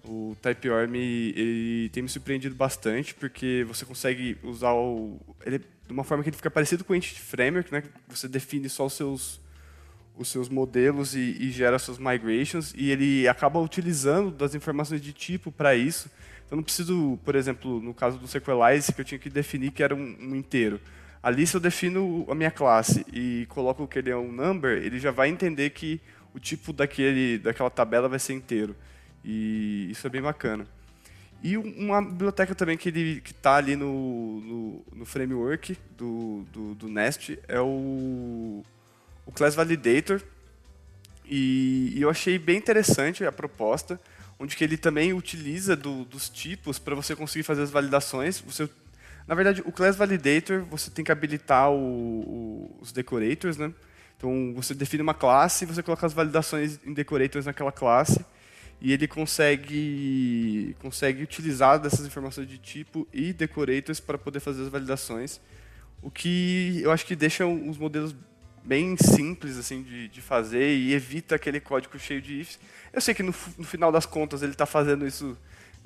O TypeOrm ele tem me surpreendido bastante porque você consegue usar o ele de uma forma que ele fica parecido com o Entity Framework, né? Você define só os seus, os seus modelos e, e gera suas migrations, e ele acaba utilizando das informações de tipo para isso. Então, não preciso, por exemplo, no caso do Sequelize, que eu tinha que definir que era um, um inteiro. Ali, se eu defino a minha classe e coloco que ele é um number, ele já vai entender que o tipo daquele, daquela tabela vai ser inteiro. E isso é bem bacana. E uma biblioteca também que ele que está ali no, no, no, framework do, do, do, Nest é o, o Class Validator. E, e, eu achei bem interessante a proposta, onde que ele também utiliza do, dos tipos para você conseguir fazer as validações. Você, na verdade, o Class Validator, você tem que habilitar o, o, os decorators, né? Então, você define uma classe e você coloca as validações em decorators naquela classe e ele consegue, consegue utilizar dessas informações de tipo e decorators para poder fazer as validações, o que eu acho que deixa os modelos bem simples assim de, de fazer e evita aquele código cheio de ifs. Eu sei que no, no final das contas ele está fazendo isso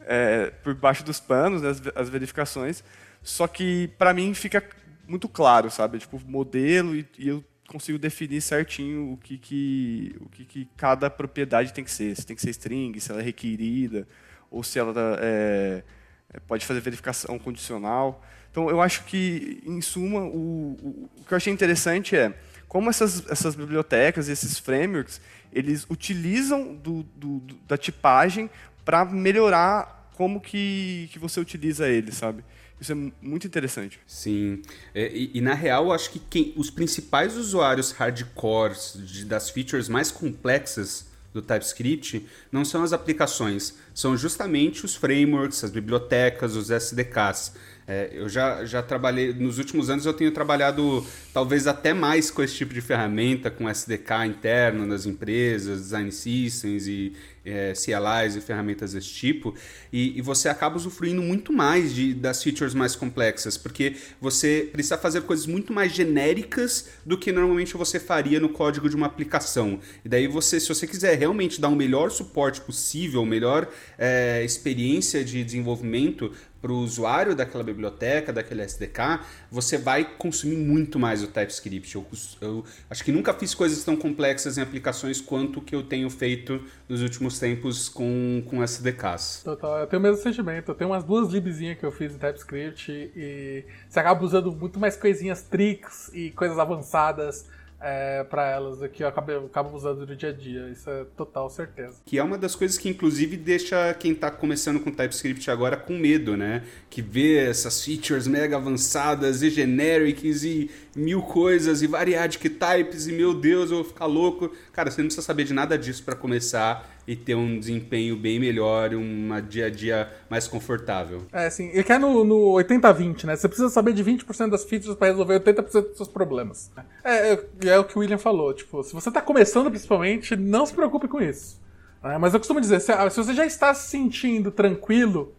é, por baixo dos panos, né, as, as verificações, só que para mim fica muito claro, sabe? Tipo, modelo e, e eu consigo definir certinho o que, que, o que, que cada propriedade tem que ser. Se tem que ser string, se ela é requerida, ou se ela é, é, pode fazer verificação condicional. Então, eu acho que, em suma, o, o, que eu achei interessante é como essas, essas bibliotecas, esses frameworks, eles utilizam do, do, da tipagem para melhorar como que, que você utiliza ele, sabe? Isso é muito interessante. Sim. É, e, e, na real, acho que quem, os principais usuários hardcores de, das features mais complexas do TypeScript não são as aplicações, são justamente os frameworks, as bibliotecas, os SDKs. É, eu já, já trabalhei, nos últimos anos eu tenho trabalhado talvez até mais com esse tipo de ferramenta, com SDK interno nas empresas, design systems e é, CLIs e ferramentas desse tipo, e, e, você acaba usufruindo muito mais de, das features mais complexas, porque você precisa fazer coisas muito mais genéricas do que normalmente você faria no código de uma aplicação. E daí você, se você quiser realmente dar o melhor suporte possível, melhor é, experiência de desenvolvimento, para o usuário daquela biblioteca, daquele SDK, você vai consumir muito mais o TypeScript. Eu, eu, acho que nunca fiz coisas tão complexas em aplicações quanto que eu tenho feito nos últimos tempos com, com SDKs. Total, eu tenho o mesmo sentimento. Eu tenho umas duas libzinhas que eu fiz em TypeScript e você acaba usando muito mais coisinhas, tricks e coisas avançadas é, para elas que eu acabo, acabo, usando no dia a dia. Isso é total certeza. Que é uma das coisas que, inclusive, deixa quem está começando com TypeScript agora com medo, né? Que vê essas features mega avançadas e generics e mil coisas e variadic types e meu Deus, eu vou ficar louco. Cara, você não precisa saber de nada disso para começar e ter um desempenho bem melhor, um dia a dia mais confortável. É, sim. E quer no, no 80-20, né? Você precisa saber de 20% das features para resolver 80% dos seus problemas. É, é, é, o que o William falou. Tipo, se você está começando principalmente, não se preocupe com isso. É, mas eu costumo dizer, se, se você já está se sentindo tranquilo,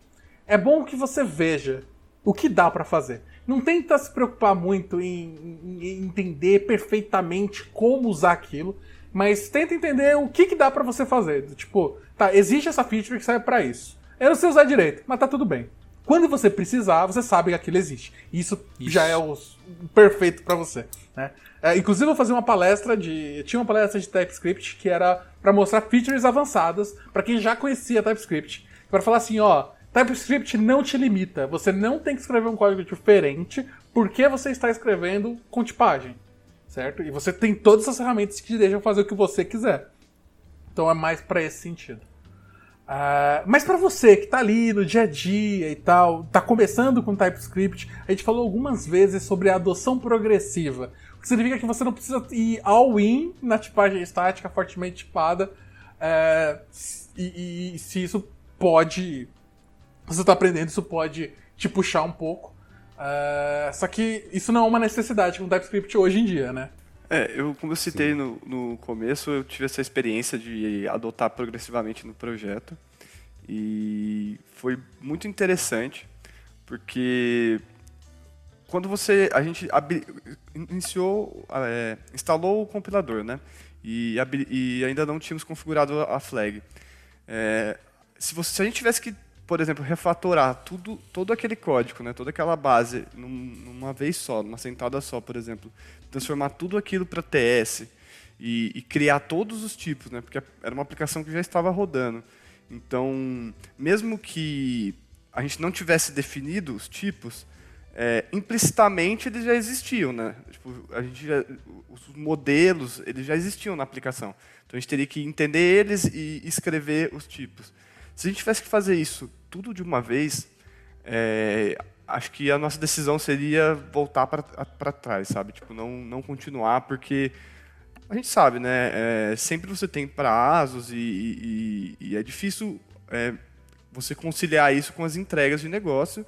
é bom que você veja o que dá para fazer. Não tenta se preocupar muito em, em, em entender perfeitamente como usar aquilo mas tenta entender o que, que dá para você fazer. Tipo, tá, existe essa feature que serve para isso. Eu não sei usar direito, mas tá tudo bem. Quando você precisar, você sabe que aquilo existe. Isso, isso. já é o, perfeito para você. Né? É, inclusive, eu vou fazer uma palestra de. Tinha uma palestra de TypeScript que era para mostrar features avançadas para quem já conhecia TypeScript. Para falar assim, ó, TypeScript não te limita. Você não tem que escrever um código diferente porque você está escrevendo com tipagem. Certo? E você tem todas as ferramentas que te deixam fazer o que você quiser. Então é mais para esse sentido. Uh, mas para você que tá ali no dia a dia e tal, tá começando com TypeScript, a gente falou algumas vezes sobre a adoção progressiva. O que significa que você não precisa ir all-in na tipagem estática fortemente tipada. Uh, e, e, se isso pode. Você tá aprendendo, isso pode te puxar um pouco. Uh, só que isso não é uma necessidade com TypeScript hoje em dia, né? É, eu, como eu citei no, no começo, eu tive essa experiência de adotar progressivamente no projeto. E foi muito interessante, porque quando você. A gente iniciou. É, instalou o compilador, né? E, e, ainda não tínhamos configurado a flag. É, se, você, se a gente tivesse que por exemplo, refatorar tudo, todo aquele código, né, toda aquela base, numa vez só, numa sentada só, por exemplo, transformar tudo aquilo para TS e, e, criar todos os tipos, né, porque era uma aplicação que já estava rodando. Então, mesmo que a gente não tivesse definido os tipos, é, implicitamente eles já existiam, né? Tipo, a gente já, os modelos eles já existiam na aplicação. Então a gente teria que entender eles e escrever os tipos. Se a gente tivesse que fazer isso tudo de uma vez, é, acho que a nossa decisão seria voltar para trás, sabe? Tipo, não, não continuar, porque a gente sabe, né? É, sempre você tem prazos e, e, e é difícil é, você conciliar isso com as entregas de negócio.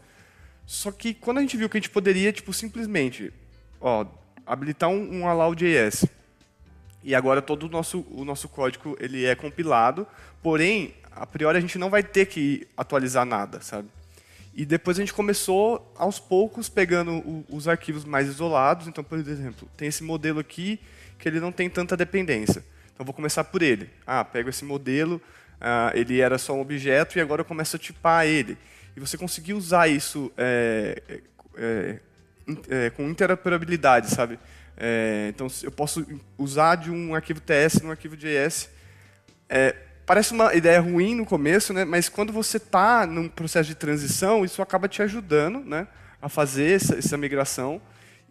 Só que quando a gente viu que a gente poderia, tipo, simplesmente, ó, habilitar um, um allow.js e agora todo o nosso, o nosso código ele é compilado, porém a priori a gente não vai ter que atualizar nada, sabe? E depois a gente começou aos poucos pegando o, os arquivos mais isolados. Então, por exemplo, tem esse modelo aqui que ele não tem tanta dependência. Então, vou começar por ele. Ah, pego esse modelo, ah, ele era só um objeto e agora eu começo a tipar ele. E você conseguir usar isso é, é, é, com interoperabilidade, sabe? É, então, eu posso usar de um arquivo TS num arquivo JS. Parece uma ideia ruim no começo, né? mas quando você está num processo de transição, isso acaba te ajudando né? a fazer essa, essa migração.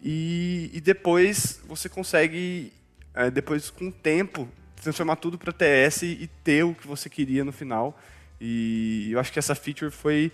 E, e, depois você consegue, é, depois com o tempo, transformar tudo para TS e ter o que você queria no final. E eu acho que essa feature foi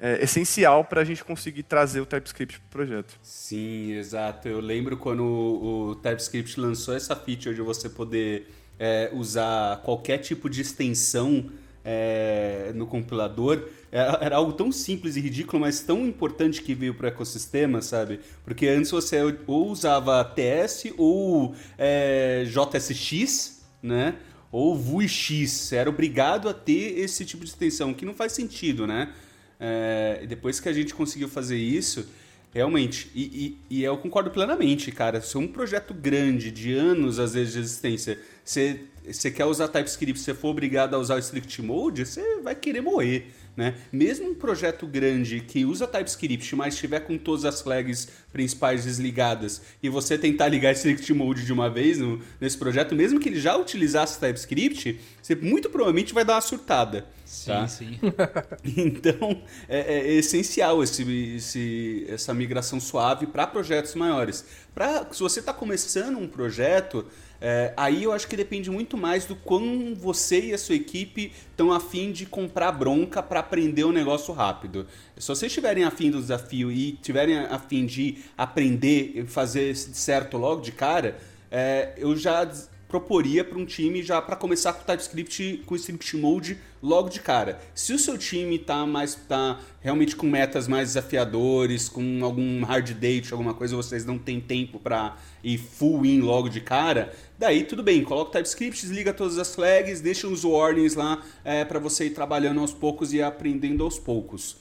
é, essencial para a gente conseguir trazer o TypeScript para o projeto. Sim, exato. Eu lembro quando o, o TypeScript lançou essa feature de você poder é, usar qualquer tipo de extensão é, no compilador era, era, algo tão simples e ridículo, mas tão importante que veio para o ecossistema, sabe? Porque antes você ou usava TS ou é, JSX, né? Ou VuiX. Era obrigado a ter esse tipo de extensão, que não faz sentido, né? É, depois que a gente conseguiu fazer isso, realmente, e, e, e eu concordo plenamente, cara. Se um projeto grande, de anos às vezes de existência, você, você quer usar TypeScript, você for obrigado a usar o strict mode, você vai querer morrer. Né? Mesmo um projeto grande que usa TypeScript, mas estiver com todas as flags principais desligadas e você tentar ligar Strict Mode de uma vez no, nesse projeto, mesmo que ele já utilizasse TypeScript, você muito provavelmente vai dar uma surtada. Sim, tá? sim. então, é, é essencial esse, esse, essa migração suave para projetos maiores. Pra, se você está começando um projeto, é, aí eu acho que depende muito mais do quão você e a sua equipe estão afim de comprar bronca para aprender o negócio rápido. Se vocês estiverem afim do desafio e tiverem afim de aprender e fazer certo logo de cara, é, eu já proporia para um time já para começar com TypeScript com Script Mode logo de cara. Se o seu time está mais tá realmente com metas mais desafiadores, com algum hard date, alguma coisa, vocês não têm tempo para ir full in logo de cara, daí tudo bem, coloca o TypeScript, desliga todas as flags, deixa os warnings lá é, para você ir trabalhando aos poucos e aprendendo aos poucos.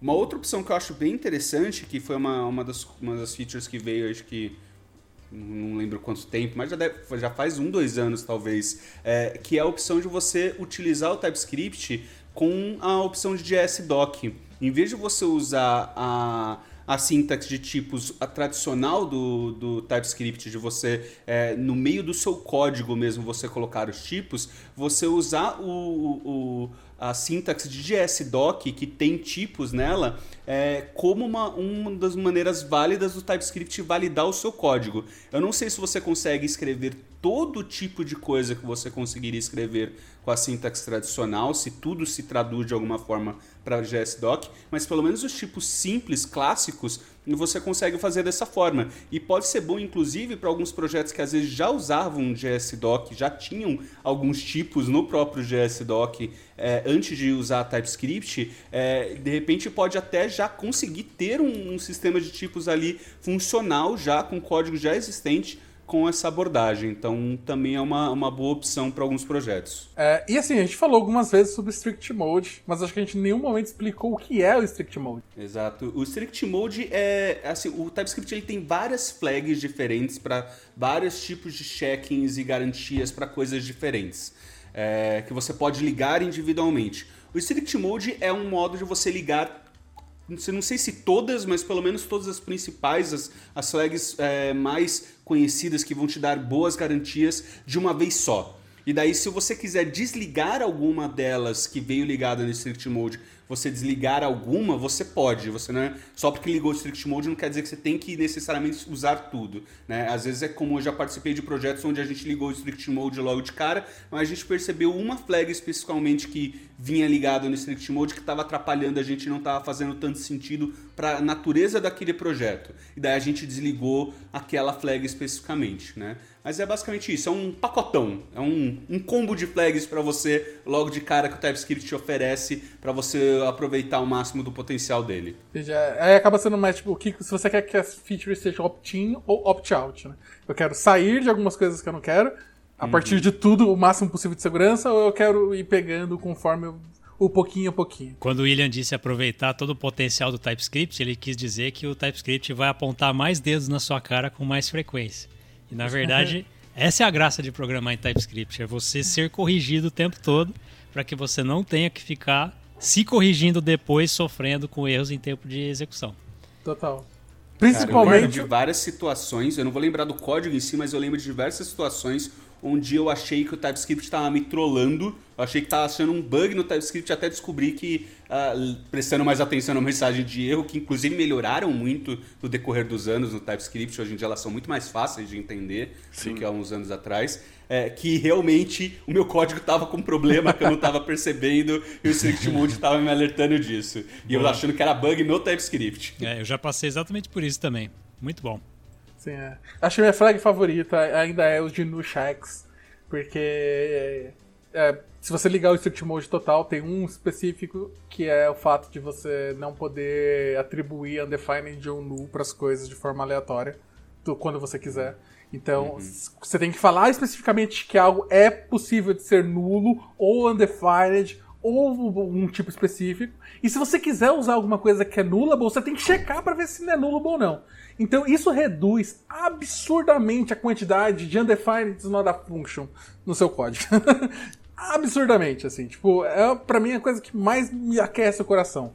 Uma outra opção que eu acho bem interessante, que foi uma, uma, das, uma das features que veio, acho que não lembro quanto tempo, mas já, deve, já faz um, dois anos talvez, é, que é a opção de você utilizar o TypeScript com a opção de JS-Doc. Em vez de você usar a, a sintaxe de tipos a tradicional do, do TypeScript, de você, é, no meio do seu código mesmo, você colocar os tipos, você usar o, o a sintaxe de JS-Doc, que tem tipos nela, é, como uma, uma das maneiras válidas do TypeScript validar o seu código. Eu não sei se você consegue escrever todo tipo de coisa que você conseguiria escrever com a sintaxe tradicional, se tudo se traduz de alguma forma para JSDoc, mas pelo menos os tipos simples, clássicos, você consegue fazer dessa forma. E pode ser bom, inclusive, para alguns projetos que às vezes já usavam JSDoc, já tinham alguns tipos no próprio JSDoc é, antes de usar TypeScript, é, de repente pode até já conseguir ter um, um sistema de tipos ali funcional já com código já existente com essa abordagem. Então, também é uma, uma boa opção para alguns projetos. É, e assim, a gente falou algumas vezes sobre Strict Mode, mas acho que a gente em nenhum momento explicou o que é o Strict Mode. Exato. O Strict Mode é. Assim, o TypeScript ele tem várias flags diferentes para vários tipos de check-ins e garantias para coisas diferentes. É, que você pode ligar individualmente. O Strict Mode é um modo de você ligar não sei se todas, mas pelo menos todas as principais, as, as flags é, mais conhecidas que vão te dar boas garantias de uma vez só. E daí, se você quiser desligar alguma delas que veio ligada no Strict Mode você desligar alguma, você pode. Você não é, só porque ligou o Strict Mode não quer dizer que você tem que necessariamente usar tudo. Né? Às vezes é como eu já participei de projetos onde a gente ligou o Strict Mode logo de cara, mas a gente percebeu uma flag especificamente que vinha ligada no Strict Mode que estava atrapalhando a gente, não estava fazendo tanto sentido para a natureza daquele projeto. E daí a gente desligou aquela flag especificamente. Né? Mas é basicamente isso, é um pacotão, é um, um combo de flags para você logo de cara que o TypeScript te oferece para você aproveitar o máximo do potencial dele. Já, aí acaba sendo mais tipo, que, se você quer que as features sejam opt-in ou opt-out. Né? Eu quero sair de algumas coisas que eu não quero, a uhum. partir de tudo o máximo possível de segurança, ou eu quero ir pegando conforme eu o pouquinho a pouquinho. Quando o William disse aproveitar todo o potencial do TypeScript, ele quis dizer que o TypeScript vai apontar mais dedos na sua cara com mais frequência. E na verdade, essa é a graça de programar em TypeScript, é você ser corrigido o tempo todo para que você não tenha que ficar se corrigindo depois, sofrendo com erros em tempo de execução. Total. Principalmente. Cara, eu lembro de várias situações, eu não vou lembrar do código em si, mas eu lembro de diversas situações onde eu achei que o TypeScript estava me trollando, eu achei que estava achando um bug no TypeScript, até descobri que, uh, prestando mais atenção na mensagem de erro, que inclusive melhoraram muito no decorrer dos anos no TypeScript, hoje em dia elas são muito mais fáceis de entender Sim. do que há uns anos atrás, é, que realmente o meu código estava com um problema que eu não estava percebendo e o Strict Mode estava me alertando disso. E eu achando que era bug no TypeScript. É, eu já passei exatamente por isso também. Muito bom. Sim, é. Acho que minha flag favorita ainda é os de Nushaks, porque é, se você ligar o Strict Mode total, tem um específico que é o fato de você não poder atribuir undefined ou null para as coisas de forma aleatória quando você quiser. Então, uhum. você tem que falar especificamente que algo é possível de ser nulo ou undefined ou um tipo específico. E se você quiser usar alguma coisa que é nula, você tem que checar para ver se não é nulo ou não. Então isso reduz absurdamente a quantidade de undefined not a function no seu código. absurdamente, assim. Tipo, é para mim a coisa que mais me aquece o coração.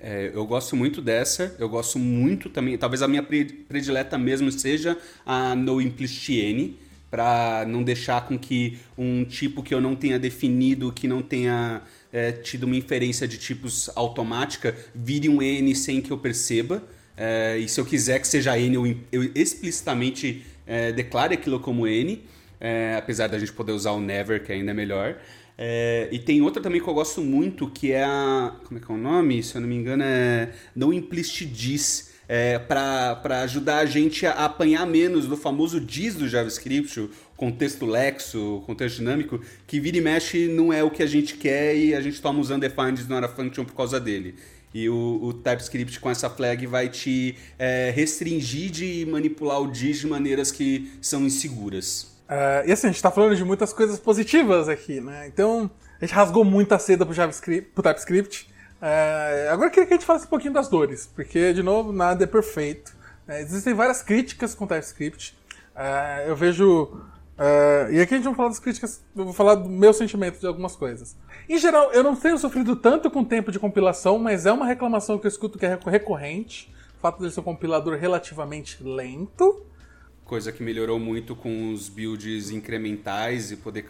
É, eu gosto muito dessa, eu gosto muito também, talvez a minha predileta mesmo seja a no n, para não deixar com que um tipo que eu não tenha definido, que não tenha é, tido uma inferência de tipos automática, vire um n sem que eu perceba. É, e se eu quiser que seja N, eu, eu explicitamente é, declare aquilo como N, é, apesar da gente poder usar o never, que ainda é melhor. É, e tem outra também que eu gosto muito, que é a. Como é que é o nome? Se eu não me engano, é. No implicit diz. É, para ajudar a gente a apanhar menos do famoso diz do JavaScript, contexto lexo, contexto dinâmico, que vira e mexe não é o que a gente quer e a gente toma os undefined not a function por causa dele. E o, o, TypeScript com essa flag vai te é, restringir de manipular o diz de maneiras que são inseguras. Uh, e assim, a gente está falando de muitas coisas positivas aqui, né? Então, a gente rasgou muita seda pro, JavaScript, pro TypeScript. Uh, agora eu queria que a gente falasse um pouquinho das dores, porque, de novo, nada é perfeito. Uh, existem várias críticas com TypeScript. eu vejo Uh, e aqui a gente vai falar das críticas, eu vou falar do meu sentimento de algumas coisas. Em geral, eu não tenho sofrido tanto com o tempo de compilação, mas é uma reclamação que eu escuto que é recorrente. O fato de ser um compilador relativamente lento. Coisa que melhorou muito com os builds incrementais e poder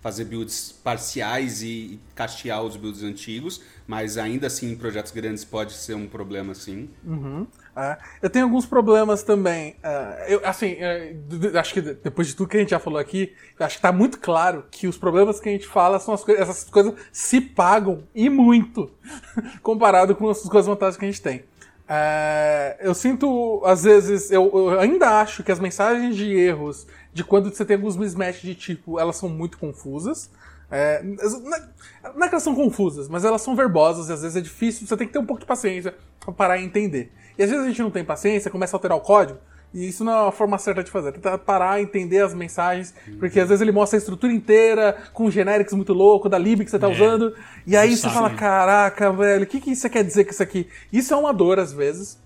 fazer builds parciais e castear os builds antigos, mas ainda assim em projetos grandes pode ser um problema sim. Uhum. É, eu tenho alguns problemas também. Uh, eu, assim, uh, acho que depois de tudo que a gente já falou aqui, acho que está muito claro que os problemas que a gente fala são as coisas, essas coisas se pagam e muito comparado com as coisas vantagens que a gente tem. Uh, eu sinto, às vezes, eu, eu ainda acho que as mensagens de erros de quando você tem alguns mismatch de tipo, elas são muito confusas. É, não é que elas são confusas, mas elas são verbosas e às vezes é difícil, você tem que ter um pouco de paciência para parar e entender. E às vezes a gente não tem paciência, começa a alterar o código, e isso não é a forma certa de fazer. Tentar parar, entender as mensagens, porque às vezes ele mostra a estrutura inteira, com generics muito louco, da lib que você tá é. usando, e aí você fala, caraca, velho, o que, que isso quer dizer com isso aqui? Isso é uma dor às vezes,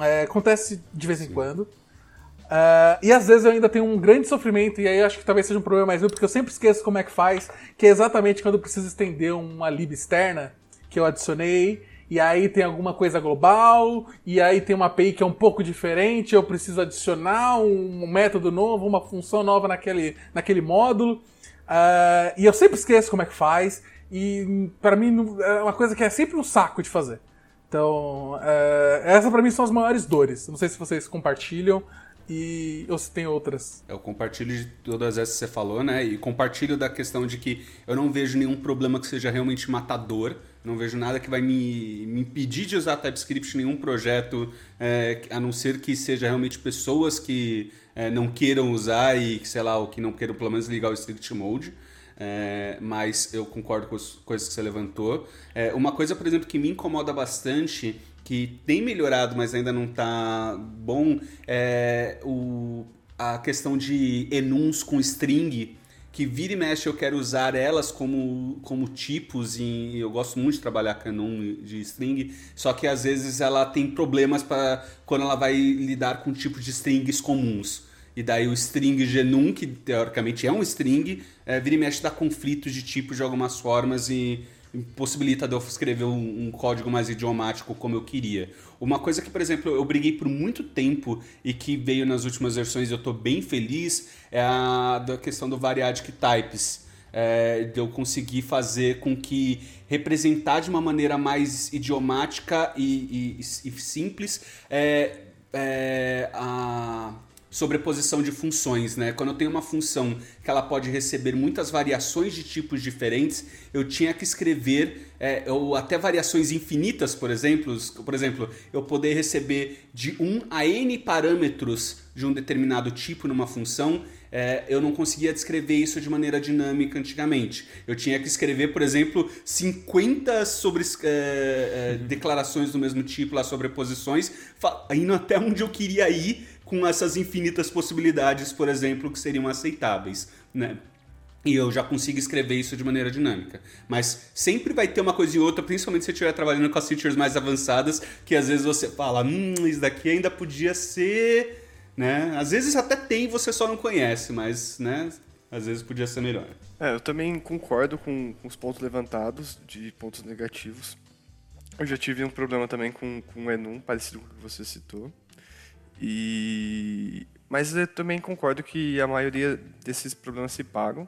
é, acontece de vez em Sim. quando. Uh, e às vezes eu ainda tenho um grande sofrimento, e aí acho que talvez seja um problema mais meu, porque eu sempre esqueço como é que faz, que é exatamente quando eu preciso estender uma lib externa que eu adicionei, e aí tem alguma coisa global, e aí tem uma API que é um pouco diferente, eu preciso adicionar um método novo, uma função nova naquele, naquele módulo, uh, e eu sempre esqueço como é que faz, e para mim é uma coisa que é sempre um saco de fazer. Então, uh, essa para mim são as maiores dores. Não sei se vocês compartilham, e ou se tem outras. Eu compartilho de todas essas que você falou, né? E compartilho da questão de que eu não vejo nenhum problema que seja realmente matador. Não vejo nada que vai me, me impedir de usar TypeScript em nenhum projeto, é, a não ser que seja realmente pessoas que é, não queiram usar e, sei lá, ou que não queiram pelo menos ligar o strict mode. É, mas eu concordo com as coisas que você levantou. É, uma coisa, por exemplo, que me incomoda bastante que tem melhorado, mas ainda não está bom, é o, a questão de enums com string, que vira e mexe eu quero usar elas como, como tipos, e eu gosto muito de trabalhar com enum de string, só que às vezes ela tem problemas para quando ela vai lidar com tipos de strings comuns. E daí o string genum, que teoricamente é um string, é, vira e mexe dá conflitos de tipo de algumas formas e impossibilita de eu escrever um, um, código mais idiomático como eu queria. Uma coisa que, por exemplo, eu briguei por muito tempo e que veio nas últimas versões e eu estou bem feliz é a da questão do variadic types. É, de eu conseguir fazer com que representar de uma maneira mais idiomática e, e, e simples é, é, a sobreposição de funções, né? Quando eu tenho uma função que ela pode receber muitas variações de tipos diferentes, eu tinha que escrever é, ou até variações infinitas, por exemplo, por exemplo, eu poder receber de 1 a n parâmetros de um determinado tipo numa função, é, eu não conseguia descrever isso de maneira dinâmica antigamente. Eu tinha que escrever, por exemplo, 50 sobre, é, é, declarações do mesmo tipo, lá, sobreposições, indo até onde eu queria ir com essas infinitas possibilidades, por exemplo, que seriam aceitáveis, né? E eu já consigo escrever isso de maneira dinâmica. Mas sempre vai ter uma coisa e outra, principalmente se você estiver trabalhando com as features mais avançadas, que às vezes você fala, hum, isso daqui ainda podia ser. Né? Às vezes até tem você só não conhece, mas né, às vezes podia ser melhor. É, eu também concordo com, com os pontos levantados, de pontos negativos. Eu já tive um problema também com, com o Enum, parecido com o que você citou. E mas eu também concordo que a maioria desses problemas se pagam.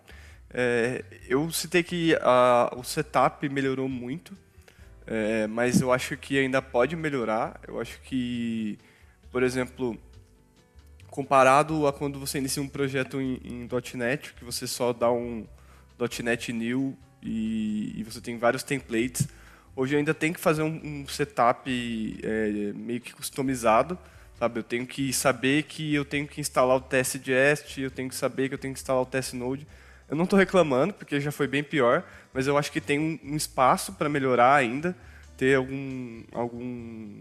É, eu citei que a, o setup melhorou muito, é, mas eu acho que ainda pode melhorar. Eu acho que, por exemplo, comparado a quando você inicia um projeto em, em .NET, que você só dá um .NET New e, e, você tem vários templates, hoje eu ainda tem que fazer um, um setup é, meio que customizado Sabe, eu tenho que saber que eu tenho que instalar o test jest, eu tenho que saber que eu tenho que instalar o test node. Eu não estou reclamando, porque já foi bem pior, mas eu acho que tem um, um espaço para melhorar ainda, ter algum, algum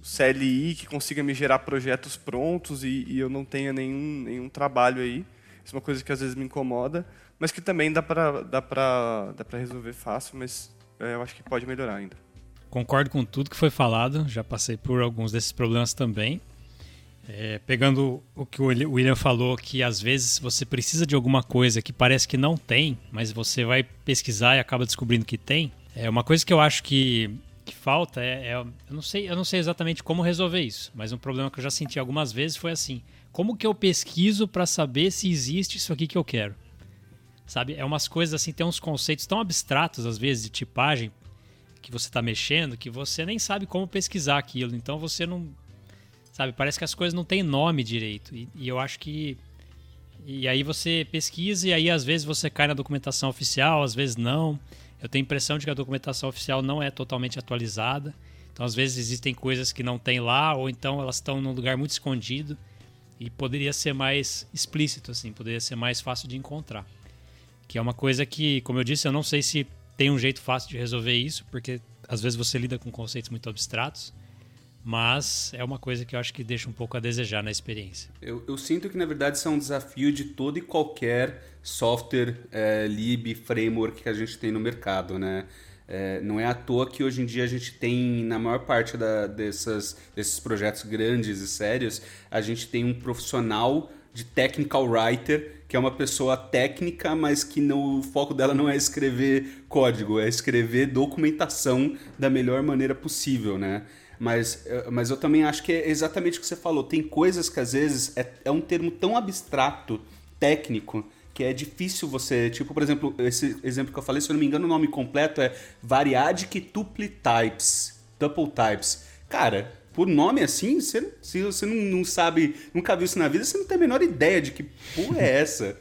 CLI que consiga me gerar projetos prontos e, e eu não tenha nenhum, nenhum trabalho aí. Isso é uma coisa que às vezes me incomoda, mas que também dá para dá dá resolver fácil, mas é, eu acho que pode melhorar ainda. Concordo com tudo que foi falado, já passei por alguns desses problemas também. É, pegando o que o William falou, que às vezes você precisa de alguma coisa que parece que não tem, mas você vai pesquisar e acaba descobrindo que tem. É uma coisa que eu acho que que falta é, é, eu não sei, eu não sei exatamente como resolver isso, mas um problema que eu já senti algumas vezes foi assim: como que eu pesquiso para saber se existe isso aqui que eu quero? Sabe? É umas coisas assim, tem uns conceitos tão abstratos às vezes de tipagem que você está mexendo que você nem sabe como pesquisar aquilo. Então você não sabe, parece que as coisas não têm nome direito. E, e eu acho que e aí você pesquisa e aí às vezes você cai na documentação oficial, às vezes não. Eu tenho a impressão de que a documentação oficial não é totalmente atualizada. Então, às vezes, existem coisas que não tem lá, ou então elas estão num lugar muito escondido. E poderia ser mais explícito, assim, poderia ser mais fácil de encontrar. Que é uma coisa que, como eu disse, eu não sei se tem um jeito fácil de resolver isso, porque às vezes você lida com conceitos muito abstratos. Mas é uma coisa que eu acho que deixa um pouco a desejar na experiência. Eu, eu sinto que, na verdade, isso é um desafio de todo e qualquer software é, lib, framework que a gente tem no mercado, né? É, não é à toa que hoje em dia a gente tem, na maior parte da, dessas, desses projetos grandes e sérios, a gente tem um profissional de technical writer, que é uma pessoa técnica, mas que no, o foco dela não é escrever código, é escrever documentação da melhor maneira possível, né? Mas, é, mas eu também acho que é exatamente o que você falou. Tem coisas que às vezes é, é um termo tão abstrato, técnico, que é difícil você. Tipo, por exemplo, esse exemplo que eu falei, se eu não me engano, o nome completo é Variadic Tuple Types. Tuple Types. Cara, por nome assim, você, se você não, não, sabe, nunca viu isso na vida, você não tem a menor ideia de que porra é essa.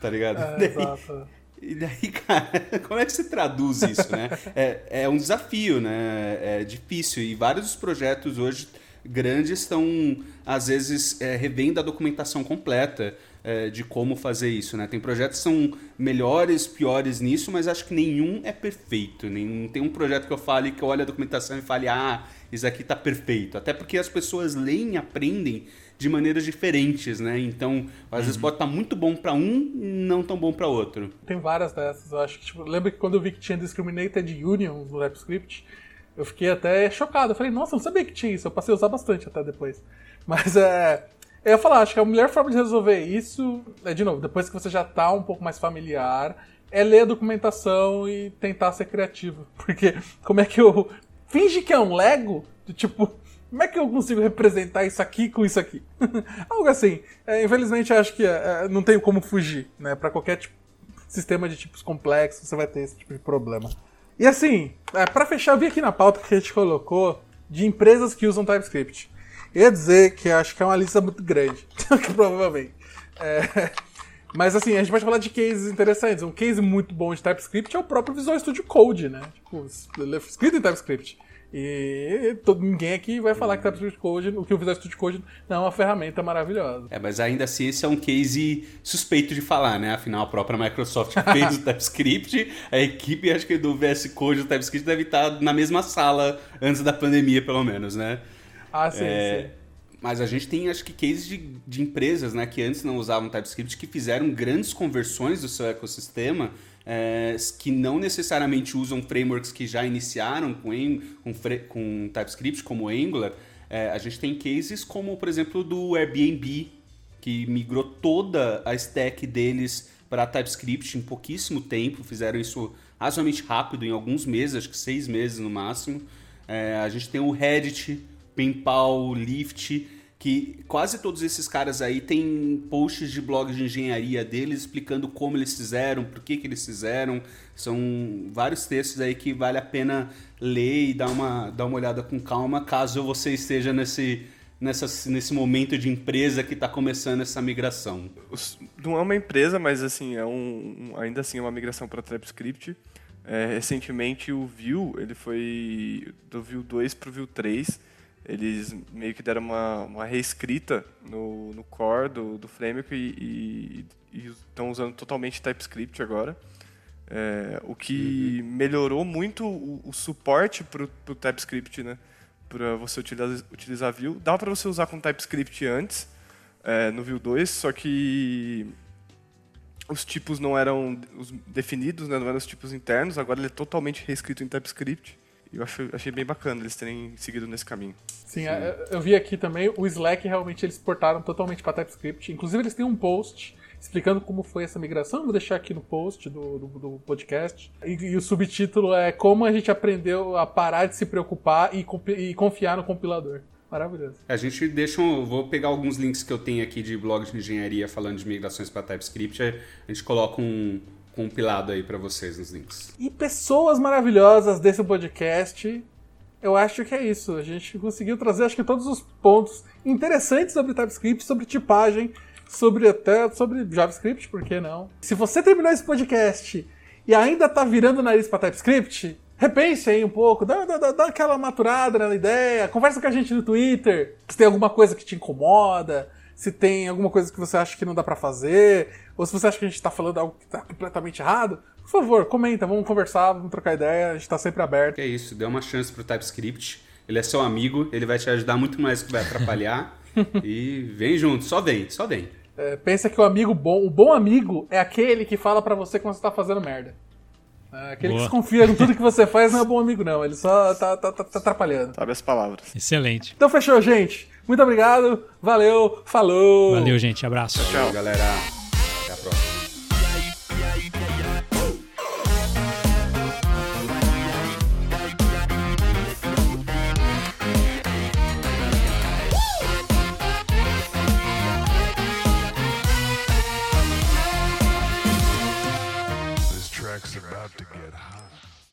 Tá ligado? É, daí, e daí, cara, como é que você traduz isso, né? É, é um desafio, né? É difícil. E vários dos projetos hoje grandes estão, às vezes, é, revendo a documentação completa é, de como fazer isso, né? Tem projetos que são melhores, piores nisso, mas acho que nenhum é perfeito. Nenhum, tem um projeto que eu fale que eu olho a documentação e fale, ah, isso aqui tá perfeito. Até porque as pessoas leem e aprendem de maneiras diferentes, né? Então, às uhum. vezes pode estar tá muito bom para um, não tão bom para outro. Tem várias dessas, eu acho que, tipo, lembra que quando eu vi que tinha discriminated union no TypeScript, eu fiquei até chocado. Eu falei, nossa, eu não sabia que tinha isso. Eu passei a usar bastante até depois. Mas é. Eu ia falar, acho que a melhor forma de resolver isso é, de novo, depois que você já tá um pouco mais familiar, é ler a documentação e tentar ser criativo. Porque como é que eu. Finge que é um Lego? Tipo, como é que eu consigo representar isso aqui com isso aqui? Algo assim. É, infelizmente, acho que é, é, não tem como fugir, né? Para qualquer tipo, sistema de tipos complexos, você vai ter esse tipo de problema. E assim, é, para fechar, eu vi aqui na pauta que a gente colocou de empresas que usam TypeScript. Eu ia dizer que acho que é uma lista muito grande, provavelmente. É, mas assim, a gente pode falar de cases interessantes. Um case muito bom de TypeScript é o próprio Visual Studio Code, né? Tipo, escrito em TypeScript. E todo, ninguém aqui vai falar que TypeScript Code, o que o Visual Studio Code não é uma ferramenta maravilhosa. É, mas ainda assim esse é um case suspeito de falar, né? Afinal, a própria Microsoft fez o TypeScript, a equipe, acho que do VS Code do TypeScript deve estar na mesma sala antes da pandemia, pelo menos, né? Ah, sim, é... sim. Mas a gente tem, acho que, cases de, de empresas, né, que antes não usavam TypeScript, que fizeram grandes conversões do seu ecossistema é, que não necessariamente usam frameworks que já iniciaram com, com, com TypeScript, como Angular. É, a gente tem cases como, por exemplo, do Airbnb, que migrou toda a stack deles para TypeScript em pouquíssimo tempo, fizeram isso razoavelmente rápido, em alguns meses, acho que seis meses no máximo. É, a gente tem o Reddit, PayPal, Lyft, que quase todos esses caras aí têm posts de blogs de engenharia deles explicando como eles fizeram, por que, que eles fizeram. São vários textos aí que vale a pena ler e dar uma, dar uma olhada com calma, caso você esteja nesse, nessa, nesse momento de empresa que está começando essa migração. Não é uma empresa, mas assim, é um, ainda assim é uma migração para TypeScript. É, recentemente o Vue, ele foi do Vue 2 para o Vue 3 eles meio que deram uma, uma reescrita no, no core do, do framework e, estão usando totalmente TypeScript agora. É, o que uhum. melhorou muito o, o suporte para o TypeScript, né? Para você utilizar, utilizar Vue. Dava para você usar com TypeScript antes, é, no Vue 2, só que os tipos não eram os definidos, né? não eram os tipos internos. Agora ele é totalmente reescrito em TypeScript. Eu achei, achei bem bacana eles terem seguido nesse caminho. Sim, Sim. É, eu vi aqui também, o Slack realmente eles portaram totalmente para TypeScript. Inclusive eles têm um post explicando como foi essa migração. Vou deixar aqui no post do, do, do podcast. E, e, o subtítulo é Como a gente aprendeu a parar de se preocupar e, e confiar no compilador. Maravilhoso. A gente deixa. Um, vou pegar alguns links que eu tenho aqui de blogs de engenharia falando de migrações para TypeScript. A gente coloca um compilado aí para vocês nos links. E pessoas maravilhosas desse podcast eu acho que é isso. A gente conseguiu trazer, acho que todos os pontos interessantes sobre TypeScript, sobre tipagem, sobre até sobre JavaScript, por que não? Se você terminou esse podcast e ainda tá virando o nariz para TypeScript, repense aí um pouco, dá, dá, dá aquela maturada na ideia, conversa com a gente no Twitter, se tem alguma coisa que te incomoda, se tem alguma coisa que você acha que não dá para fazer, ou se você acha que a gente tá falando algo que tá completamente errado, por favor, comenta, vamos conversar, vamos trocar ideia, a gente tá sempre aberto. É isso, dê uma chance pro TypeScript. Ele é seu amigo, ele vai te ajudar muito mais do que vai atrapalhar. e vem junto, só vem, só vem. É, pensa que o amigo bom, o bom amigo é aquele que fala para você quando você tá fazendo merda. É, aquele Boa. que desconfia com tudo que você faz não é bom amigo, não. Ele só tá, tá, tá, tá atrapalhando. Sabe as palavras. Excelente. Então fechou, gente. Muito obrigado. Valeu. Falou. Valeu, gente. Abraço. Tchau, galera.